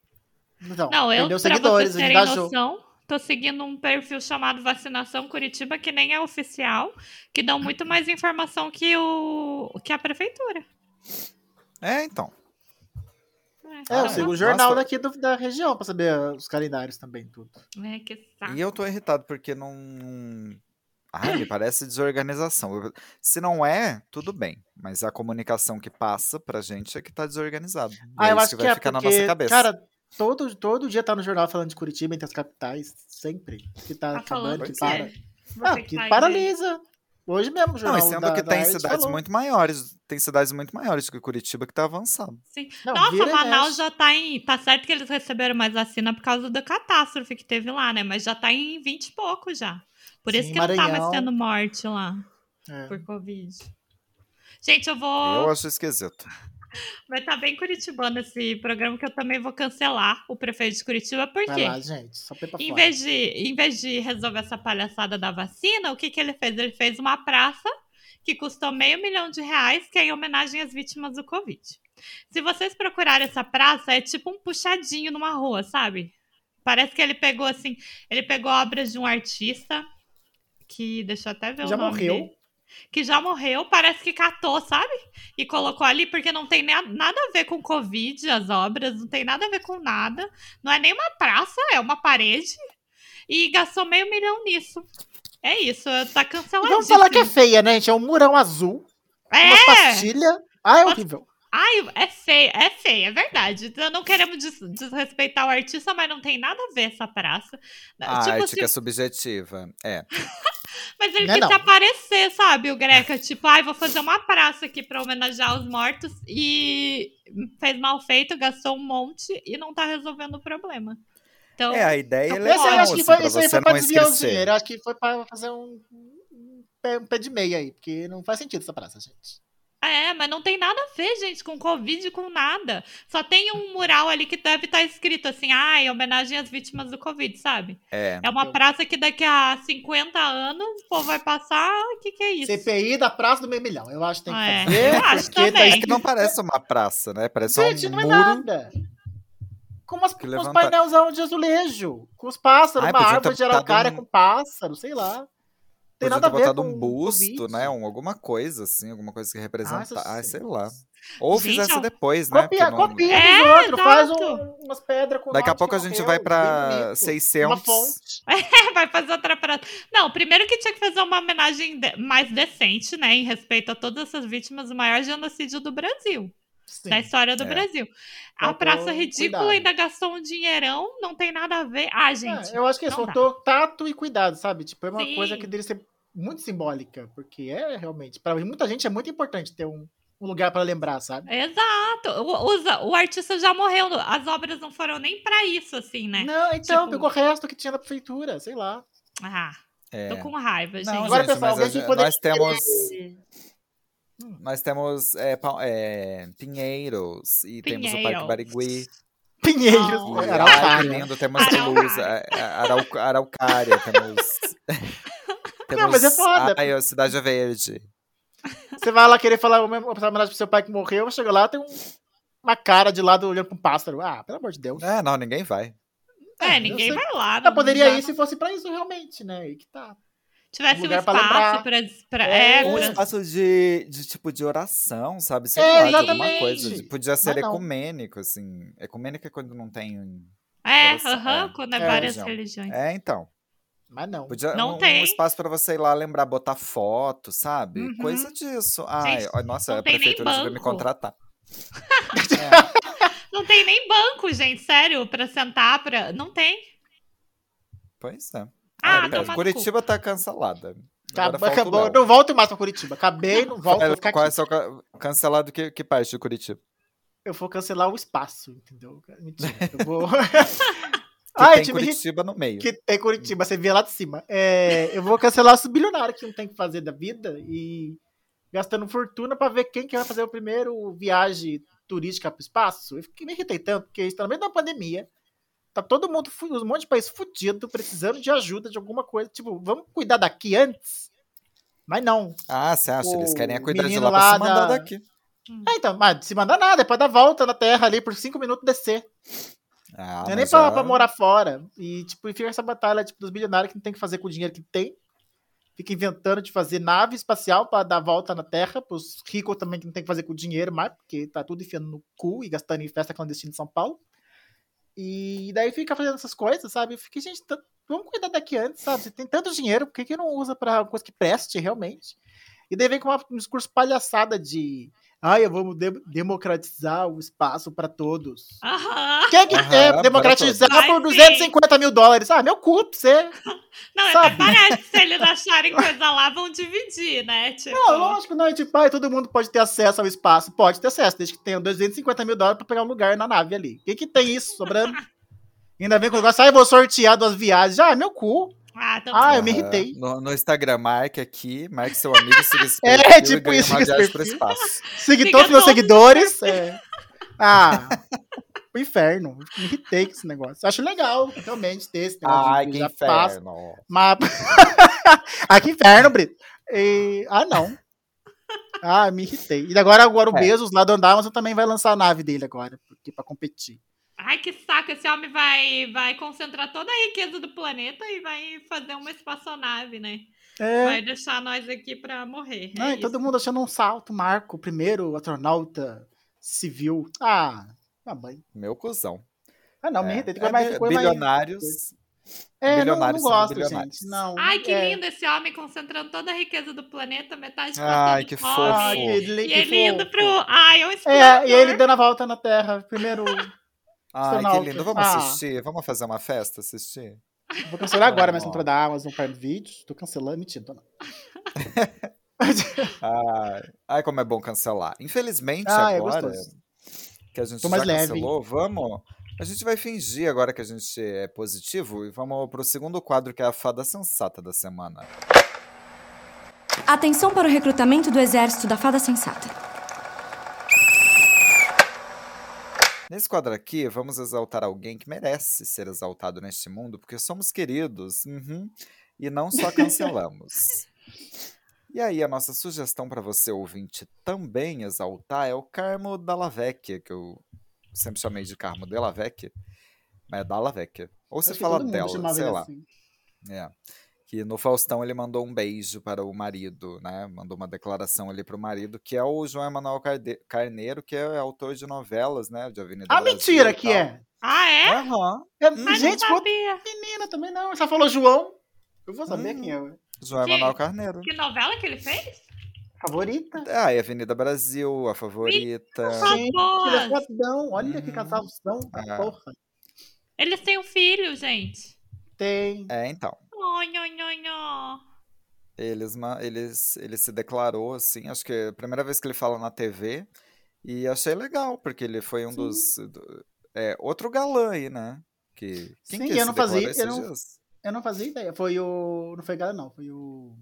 Então, Não, eu, pra seguidores, vocês terem engajou. noção, tô seguindo um perfil chamado Vacinação Curitiba, que nem é oficial, que dão muito mais informação que, o, que a prefeitura. É, então. É, eu Ah, sigo o é. jornal Nossa. daqui do- da região pra saber os calendários também, tudo. É, que saco. E eu tô irritado porque não. Ai, me parece desorganização. Se não é, tudo bem. Mas a comunicação que passa pra gente é que tá desorganizado. Ah, é eu isso acho que, vai é ficar porque, na nossa cabeça. cara, todo, todo dia tá no jornal falando de Curitiba entre as capitais, sempre. Que tá, Tá acabando, falando que para. Ah, que que paralisa. Hoje mesmo o não, jornal e sendo da, que da tem cidades falou. muito maiores. Tem cidades muito maiores que Curitiba que tá avançado. Sim. Não, Nossa, Manaus já tá em. Tá certo que eles receberam mais vacina por causa da catástrofe que teve lá, né? Mas já tá em 20 e pouco já. Por isso Sim, que não tá mais Maranhão. tendo morte lá É. por Covid. Gente, eu vou. Eu acho esquisito. Vai estar bem curitibano esse programa que eu também vou cancelar o prefeito de Curitiba, por Vai quê? lá, gente, só põe pra Em vez, de, em vez de resolver essa palhaçada da vacina, o que, que ele fez? Ele fez uma praça que custou meio milhão de reais, que é em homenagem às vítimas do Covid. Se vocês procurarem essa praça, é tipo um puxadinho numa rua, sabe? Parece que ele pegou assim, ele pegou obras de um artista que, deixa eu até ver Já o nome morreu. dele, que já morreu, parece que catou, sabe? E colocou ali porque não tem nada a ver com Covid, as obras, não tem nada a ver com nada. Não é nem uma praça, é uma parede. E gastou meio milhão nisso. É isso, tá cancelado. vamos falar que é feia, né, gente? É um murão azul, É! pastilhas. Ah, é horrível. Ai, é feio, é feio, é verdade. Então, não queremos des- desrespeitar o artista, mas não tem nada a ver essa praça. A tipo, arte se- que é subjetiva. É. Mas ele Não é quis não. aparecer, sabe, o Greca? Tipo, ai, vou fazer uma praça aqui pra homenagear os mortos. E fez mal feito, gastou um monte e não tá resolvendo o problema. Então, É, a ideia é legal, Esse aí acho que assim, foi, pra esse aí você foi pra não desviar dinheiro. Acho que foi pra fazer um, um pé, um pé de meia aí, porque não faz sentido essa praça, gente. É, mas não tem nada a ver, gente, com Covid, com nada. Só tem um mural ali que deve estar escrito assim, ah, em homenagem às vítimas do Covid, sabe? É. É uma praça que daqui a 50 anos o povo vai passar, o que que é isso? CPI da Praça do Meio Milhão. Eu acho que tem que É, fazer. eu acho porque tá também. É que não parece uma praça, né? Parece Gente, um não é muro. nada. Com, as, que com os levanta- painelzão de azulejo. Com os pássaros, Ai, uma árvore de araucária um- com pássaro, sei lá. Tem nada ter a ver botado com um busto, né? Um, alguma coisa, assim, alguma coisa que representa. Ai, sei lá. Ou Gente, fizesse eu- depois, né? Copia, não- copia É, dos outros, faz um- umas pedras com Daqui a pouco a gente vai pra bonito. 600. Uma fonte. vai fazer outra praça. Não, primeiro que tinha que fazer uma homenagem mais decente, né, em respeito a todas essas vítimas do maior genocídio do Brasil. Sim. da história do É. Brasil. A Faltou praça ridícula cuidado. ainda gastou um dinheirão, não tem nada a ver. Ah, gente. É, eu acho que dá. faltou tato e cuidado, sabe? Tipo, é uma Sim. coisa que deveria ser muito simbólica, porque é realmente, para muita gente é muito importante ter um, um lugar para lembrar, sabe? Exato. O, o artista já morreu. As obras não foram nem pra isso, assim, né? Não, então, Tipo- pegou o resto que tinha na prefeitura, sei lá. Ah, É. tô com raiva, gente. Não, Agora, gente, pessoal, mas a alguém que gente- poderia nós temos. Nós temos é, é, Pinheiros e temos o Parque. Barigui. Pinheiros, Não. E, é, ai, que Araucária. lindo, temos Araucária. Toulouse, a- a- Arau- Araucária, temos. temos mas é foda. Ai, a Cidade Verde. Você vai lá querer falar uma homenagem pro seu pai que morreu, chega lá, tem um- uma cara de lado olhando pra um pássaro. Ah, pelo amor de Deus. É, não, ninguém vai. É, ninguém sei. vai lá. Não- poderia ir se fosse pra isso realmente, né? Aí que tá. Tivesse um lugar pra espaço pra, pra- É, é, Um pra- espaço de, de tipo de oração, sabe? Sei É, lá, de alguma coisa. de- Podia ser não. ecumênico, assim. Ecumênico é quando não tem. é, aham, é, quando é, é, várias religião. religiões. É, então. Mas não. Podia, Não um, tem. um espaço pra você ir lá lembrar, botar foto, sabe? Uhum. Coisa disso. Ai, Gente, nossa, não a prefeitura devia me contratar. Não tem nem banco, gente, sério, pra sentar, pra... Não tem. Pois é. Ah, É, no Curitiba tá cancelada. Agora Acabou, o. Não volto mais pra Curitiba. Acabei, não volto. Vou ficar Qual é aqui. seu ca- cancelado que, que parte de Curitiba? Eu vou cancelar o espaço, entendeu? Mentira. Eu vou. Que Ai, tem time Curitiba no meio. que tem Curitiba, você vê lá de cima. É, eu vou cancelar os bilionários que não tem o que fazer da vida e gastando fortuna pra ver quem que vai fazer o primeiro viagem turística pro espaço. Eu fiquei, me irritei tanto, porque está no meio da pandemia. Tá todo mundo, um monte de país fudido, precisando de ajuda de alguma coisa. Tipo, vamos cuidar daqui antes? Mas não. Ah, você acha? Eles querem é cuidar de menino lá pra lá se mandar da- daqui. É, então, mas se mandar nada, é pra dar volta na Terra ali por cinco minutos descer. Ah, não é nem pra, já- pra morar fora. E, tipo, e fica essa batalha tipo, dos bilionários que não tem que fazer com o dinheiro que tem. Fica inventando de fazer nave espacial pra dar volta na Terra. Pros ricos também que não tem que fazer com o dinheiro mais, porque tá tudo enfiando no cu e gastando em festa clandestina em São Paulo. E daí fica fazendo essas coisas, sabe? Eu fiquei, gente, vamos cuidar daqui antes, sabe? Você tem tanto dinheiro, por que, que não usa pra coisa que preste realmente? E daí vem com uma- um discurso palhaçada de. Ai, eu vou de- democratizar o espaço pra todos. Aham. Quem que Aham, é para democratizar por Vai sim. 250 mil dólares? Ah, meu cu, pra você. Não, Sabe? até parece que se eles acharem coisa lá, vão dividir, né? Tipo, Não, lógico, não. é Tipo, ai, todo mundo pode ter acesso ao espaço. Pode ter acesso, desde que tenha 250 mil dólares pra pegar um lugar na nave ali. Quem que tem isso sobrando? Ainda vem com o negócio, ah, eu vou sortear duas viagens. Ah, meu cu. Ah, então Ah, eu me irritei. No, no Instagram, marque aqui, marque seu amigo, siga esse É, perfil e tipo isso, siga esse perfil. espaço. Segui Siga todos os meus seguidores. é. Ah, o inferno. Me irritei com esse negócio. Acho legal, realmente, ter esse negócio. Ai, que passa. inferno. Mas... ah, que inferno, Brito. E- Ah, não. Ah, me irritei. E agora, agora o É. Bezos lá do Amazon também vai lançar a nave dele agora, porque pra competir. Ai, que saco. Esse homem vai, vai concentrar toda a riqueza do planeta e vai fazer uma espaçonave, né? É. Vai deixar nós aqui pra morrer. Não, é e todo isso. mundo achando um salto, Marco, o primeiro astronauta civil. Ah, ah, mãe. Meu cuzão. Ah, não, me É, irritei. Tem é mais- bilionários. É, não, não gosto, bilionários. gente. Não. Ai, que é. lindo esse homem concentrando toda a riqueza do planeta, metade Ai, que fofo. Ah, que, E ele indo fofo. pro. Ai, é um É, e ele dando a volta na Terra. Primeiro. Ai, que lindo. Vamos Ah. assistir? Vamos fazer uma festa, assistir? Vou cancelar agora, mas não pra dar Amazon Prime Video. Tô cancelando, mentira, tô não. Ai, ai, como é bom cancelar. Infelizmente, Ah, é agora gostoso. que a gente Tô já mais leve. cancelou, vamos. A gente vai fingir agora que a gente é positivo e vamos pro segundo quadro, que é a fada sensata da semana. Atenção para o recrutamento do exército da Fada Sensata. Nesse quadro aqui, vamos exaltar alguém que merece ser exaltado neste mundo, porque somos queridos uhum, e não só cancelamos. e aí, a nossa sugestão para você, ouvinte, também exaltar é o Carmo Dallavecchia, que eu sempre chamei de Carmo Delavecchia, mas é Dallavecchia. Ou você fala dela, sei lá. assim. É. Que no Faustão ele mandou um beijo para o marido, né? Mandou uma declaração ali para o marido, que é o João Emanuel Carde- Carneiro, que é autor de novelas, né? De Avenida Ah, Brasil mentira que é. Ah, é? Aham. É, Ai, gente, não sabia. menina também não. Você falou João. Eu vou saber Hum. quem é. João Que- Emanuel Carneiro. Que novela que ele fez? Favorita. Ah, e Avenida Brasil, a favorita. Gente, ele é. Olha que Hum. casalzão. Ah. Porra. Eles têm um filho, gente. Tem. É, então. Oh. Eles, eles, ele se declarou, assim, acho que é a primeira vez que ele fala na TV. E achei legal, porque ele foi um Sim. dos. do- é, outro galã aí, né? Que, quem Sim, que eu não fazia- eu não-? Eu não fazia ideia. Foi o. Não foi Galo, não. Foi o.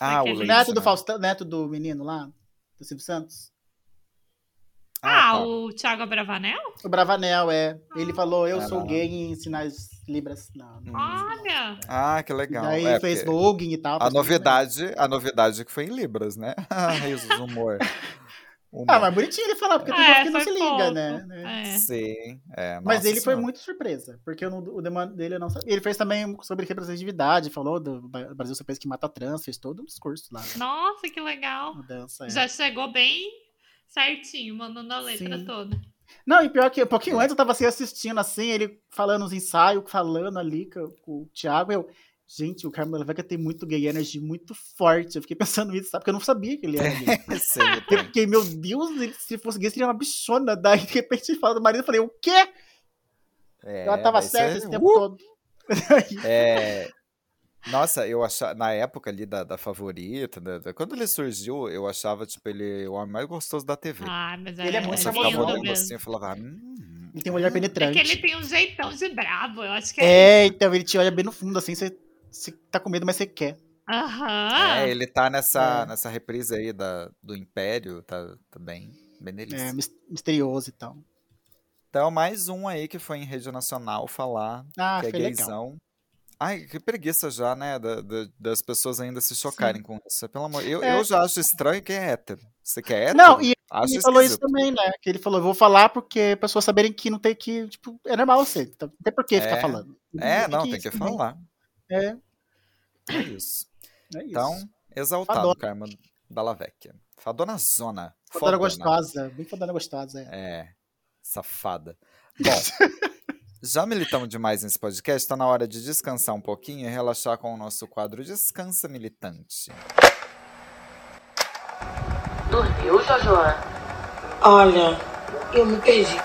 Ah, o O Leite, neto do né? Faustão, neto do menino lá, do Silvio Santos. Ah, tá. o Thiago Bravanel? O Bravanel, é. Ele falou, eu Ah, sou não. gay em sinais libras. Não, não. Olha. Ah, que E legal. daí É, fez voguing e tal. a novidade, a novidade é que foi em Libras, né? Risos, humor. humor. Ah, mas bonitinho ele falar, porque tem É, gente que não foi se liga, né? né? É. Sim, é, Mas ele foi senhora. muito surpresa, porque eu não- o demanda dele eu não sabia. Ele fez também sobre representatividade, falou do Brasil ser país que mata trans, fez todo um discurso lá. Nossa, que legal. Mudança, é. Já chegou bem certinho, mandando a letra Sim. toda. Não, e pior que um pouquinho antes eu tava assim assistindo assim, ele falando os ensaios, falando ali com, o Thiago, eu. Gente, o Carmen Vega tem muito gay energy muito forte. Eu fiquei pensando nisso, sabe? Porque eu não sabia que ele era gay. Eu fiquei, meu Deus, ele, se fosse gay, seria uma bichona. Daí, de repente, ele fala do marido, eu falei, o quê? É, Ela tava ser- certa esse tempo Uh! todo. É, Nossa, eu achava. Na época ali da, da favorita, da- quando ele surgiu, eu achava, tipo, ele o homem mais gostoso da TV. Ah, mas Ele é muito Nossa, eu famoso, ficava lindo olhando mesmo. assim, eu falava, hum, Ele tem um olhar É penetrante. que ele tem um jeitão de bravo, eu acho que é. É, então ele te olha bem no fundo, assim, você, você tá com medo, mas você quer. Aham. É, ele tá nessa, É. nessa reprise aí da, do Império, tá, tá bem, bem delícia. É, mis- misterioso e tal. Então, mais um aí que foi em rede nacional falar Ah, que é legal. Ai, que preguiça já, né? da- da- das pessoas ainda se chocarem com isso. Pelo amor, eu, É. eu já acho estranho quem é hétero. Você quer hétero? Não, e acho ele falou isso também, né? Que ele falou, eu vou falar porque pessoas saberem que não tem que, tipo, é normal você. Então, não tem por que ficar É. falando. É, não, que tem que falar. É, É isso. é isso. Então, exaltado, Fadona. Karma Vecchia. Fadona Zona. Fodona Fodona. gostosa, bem fodona gostosa, é. É, safada. Bom, já militamos demais nesse podcast, tá na hora de descansar um pouquinho e relaxar com o nosso quadro Descansa Militante. Dormiu, Jojo? Olha, eu me perdi.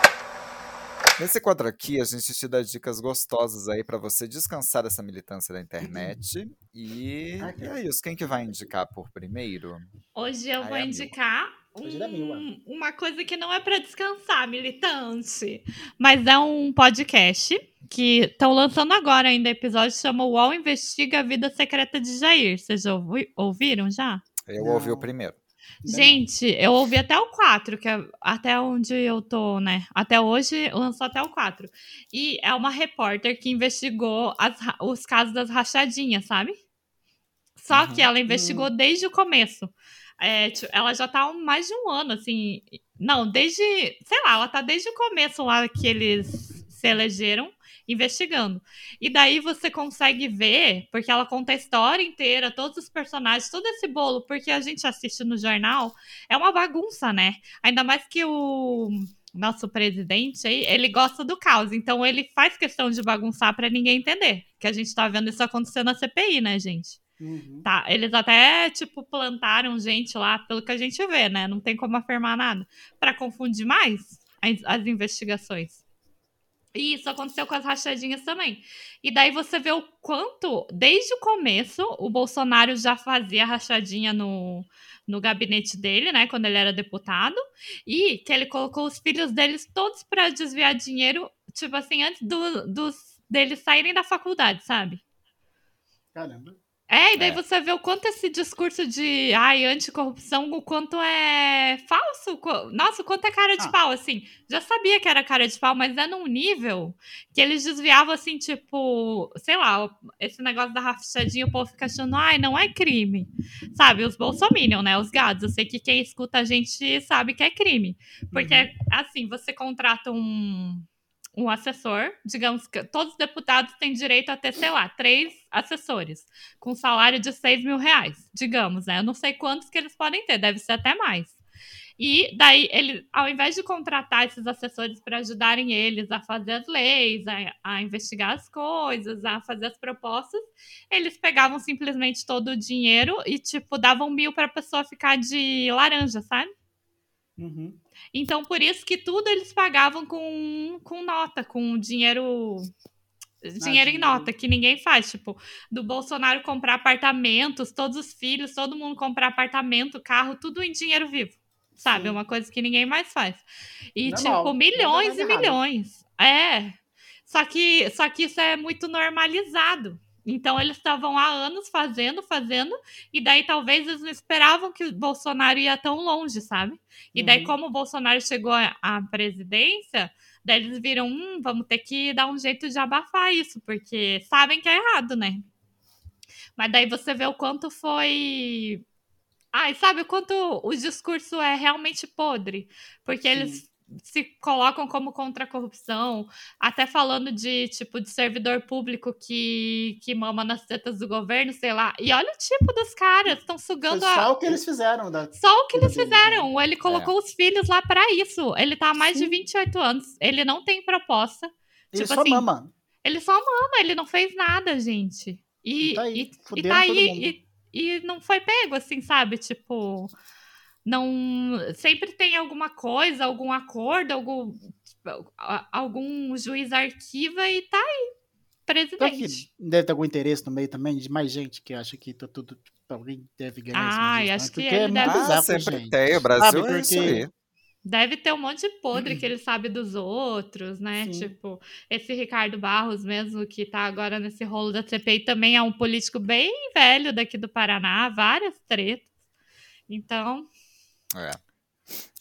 Nesse quadro aqui, a gente te dá dicas gostosas aí pra você descansar dessa militância da internet. E Ok. é isso. Quem que vai indicar por primeiro? Hoje eu Ai, vou indicar um- uma coisa que não é pra descansar, militante, mas é um podcast que estão lançando agora ainda episódio chama UOL Investiga a Vida Secreta de Jair. Vocês já ouvi- ouviram já? Eu Não. ouvi o primeiro. Gente, eu ouvi até o 4, que é até onde eu tô, né? Até hoje lançou até o 4. E é uma repórter que investigou as os casos das rachadinhas, sabe? Só Uhum. que ela investigou desde o começo. É, ti- ela já tá há mais de um ano, assim. Não, desde. Sei lá, ela tá desde o começo lá que eles se elegeram investigando. E daí você consegue ver, porque ela conta a história inteira, todos os personagens, todo esse bolo, porque a gente assiste no jornal, é uma bagunça, né? Ainda mais que o nosso presidente aí, ele gosta do caos, então ele faz questão de bagunçar pra ninguém entender. Que a gente tá vendo isso acontecer na CPI, né, gente? Uhum. Tá, eles até, tipo, plantaram gente lá, pelo que a gente vê, né? Não tem como afirmar nada. Pra confundir mais as, as investigações. E isso aconteceu com as rachadinhas também. E daí você vê o quanto, desde o começo, o Bolsonaro já fazia rachadinha no, no gabinete dele, né? Quando ele era deputado. E que ele colocou os filhos deles todos pra desviar dinheiro, tipo assim, antes do, dos, deles saírem da faculdade, sabe? Caramba. É, e daí É. você vê o quanto esse discurso de ai, anticorrupção, o quanto é falso. Nossa, o quanto é cara de Ah. pau, assim. Já sabia que era cara de pau, mas é num nível que eles desviavam, assim, tipo, sei lá, esse negócio da rachadinha, o povo fica achando, ai, não é crime. Sabe, os bolsominion, né, os gados. Eu sei que quem escuta a gente sabe que é crime. Porque, assim, você contrata um, um assessor, digamos que todos os deputados têm direito a ter, sei lá, três assessores, com salário de 6 mil reais, digamos, né? Eu não sei quantos que eles podem ter, deve ser até mais. E daí, ele, ao invés de contratar esses assessores para ajudarem eles a fazer as leis, a, a investigar as coisas, a fazer as propostas, eles pegavam simplesmente todo o dinheiro e, tipo, davam mil para a pessoa ficar de laranja, sabe? Uhum. Então, por isso que tudo eles pagavam com, com nota, com dinheiro. Dinheiro em dinheiro. nota, que ninguém faz. Tipo, do Bolsonaro comprar apartamentos, todos os filhos, todo mundo comprar apartamento, carro, tudo em dinheiro vivo. Sabe? Sim. É uma coisa que ninguém mais faz. E, Normal, tipo, milhões e milhões. É. Só que, só que isso é muito normalizado. Então, eles estavam há anos fazendo, fazendo, e daí talvez eles não esperavam que o Bolsonaro ia tão longe, sabe? E daí, Uhum. como o Bolsonaro chegou à presidência, daí eles viram, hum, vamos ter que dar um jeito de abafar isso, porque sabem que é errado, né? Mas daí você vê o quanto foi. Ai, sabe o quanto o discurso é realmente podre? Porque eles se colocam como contra a corrupção, até falando de tipo de servidor público que, que mama nas tetas do governo, sei lá. E olha o tipo dos caras, estão Foi sugando a, só o que eles fizeram. Da... só o que eles fizeram. Ele colocou os filhos lá pra isso. Ele tá há mais de 28 anos. Ele não tem proposta. Ele tipo só assim, mama. Ele só mama, ele não fez nada, gente. E, E tá aí, e, e tá aí, e, e não foi pego, assim, sabe? Tipo, não. Sempre tem alguma coisa, algum acordo, algum, tipo, algum juiz arquiva e tá aí. Presidente. deve ter algum interesse no meio também de mais gente que acha que tá tudo. tipo, alguém deve ganhar Ai, disso, né? acho que ele é muito deve- Ah, sempre gente. tem. O Brasil Sabe, é isso porque- aí. Deve ter um monte de podre que ele sabe dos outros, né? Sim. Tipo, esse Ricardo Barros mesmo, que tá agora nesse rolo da CPI, também é um político bem velho daqui do Paraná, várias tretas. Então, É.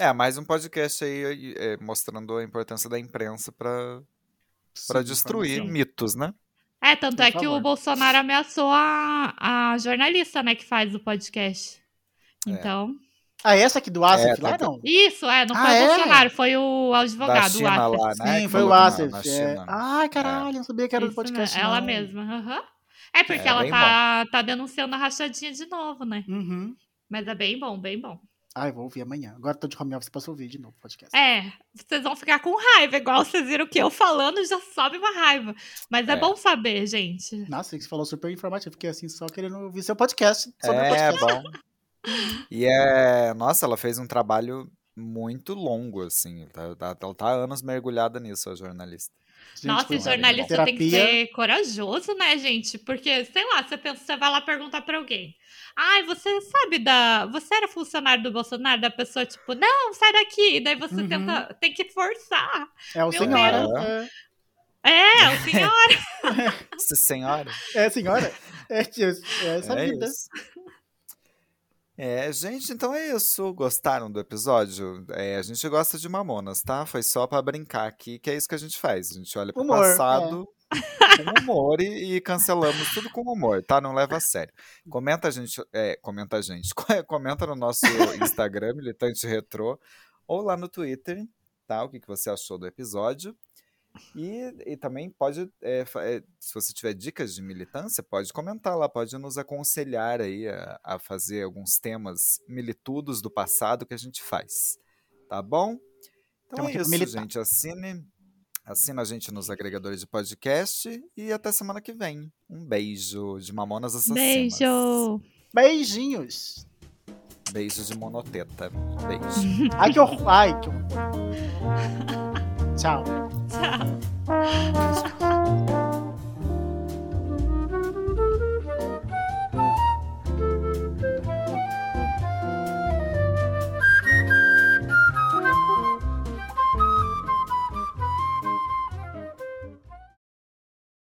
É, mais um podcast aí é, mostrando a importância da imprensa pra, pra Sim, destruir informação. mitos, né? é, tanto Por é que o favor. Bolsonaro ameaçou a, a jornalista, né, que faz o podcast. Então, Ah, essa aqui do Asif É, lá, tá- não? isso, é, não Ah, foi é? o Bolsonaro, foi o Da advogado, o Asif. lá, né? Sim, foi o Asif. é. Ai, caralho, não sabia que era do Isso podcast. mesmo, ela não. mesma, aham. É porque É, ela tá, tá denunciando a rachadinha de novo, né? Uhum. Mas é bem bom, bem bom. Ai, vou ouvir amanhã. Agora tô de home office, posso ouvir de novo o podcast. É, vocês vão ficar com raiva, igual vocês viram que eu falando já sobe uma raiva. Mas é, É. bom saber, gente. Nossa, você falou super informativo. Fiquei assim, só querendo ouvir seu podcast. Sobre o É, podcast. bom. E é. Nossa, ela fez um trabalho muito longo, assim. Tá- tá- Ela tá há anos mergulhada nisso, a jornalista. Gente, Nossa, e jornalista tem que ser corajoso, né, gente? Porque, sei lá, você pensa, você vai lá perguntar pra alguém. Ai, você sabe da. Você era funcionário do Bolsonaro? Da pessoa, tipo, não, sai daqui. E daí você Uhum. tenta. Tem que forçar. É o Meu senhora. Deus. É, É, o senhor. Essa senhora. é senhora. É, tio, é essa é vida. isso. É, gente, então é isso. Gostaram do episódio? É, a gente gosta de mamonas, tá? Foi só pra brincar aqui, que é isso que a gente faz. A gente olha pro Humor, é. Com humor e, e cancelamos tudo com humor, tá? Não leva a sério. Comenta a gente, é, comenta a gente, comenta no nosso Instagram, Militante Retrô, ou lá no Twitter, tá? O que, que você achou do episódio. E, e também pode, é, é, se você tiver dicas de militância, pode comentar lá, pode nos aconselhar aí a, a fazer alguns temas militudos do passado que a gente faz. Tá bom? Então Tamo é isso, militar. gente. Assine, assina a gente nos agregadores de podcast e até semana que vem. Um beijo de Mamonas Assassinas. Beijo. Beijinhos. Beijo de monoteta. Beijo. Ai, que horror. Ai, que horror. Tchau. Tchau.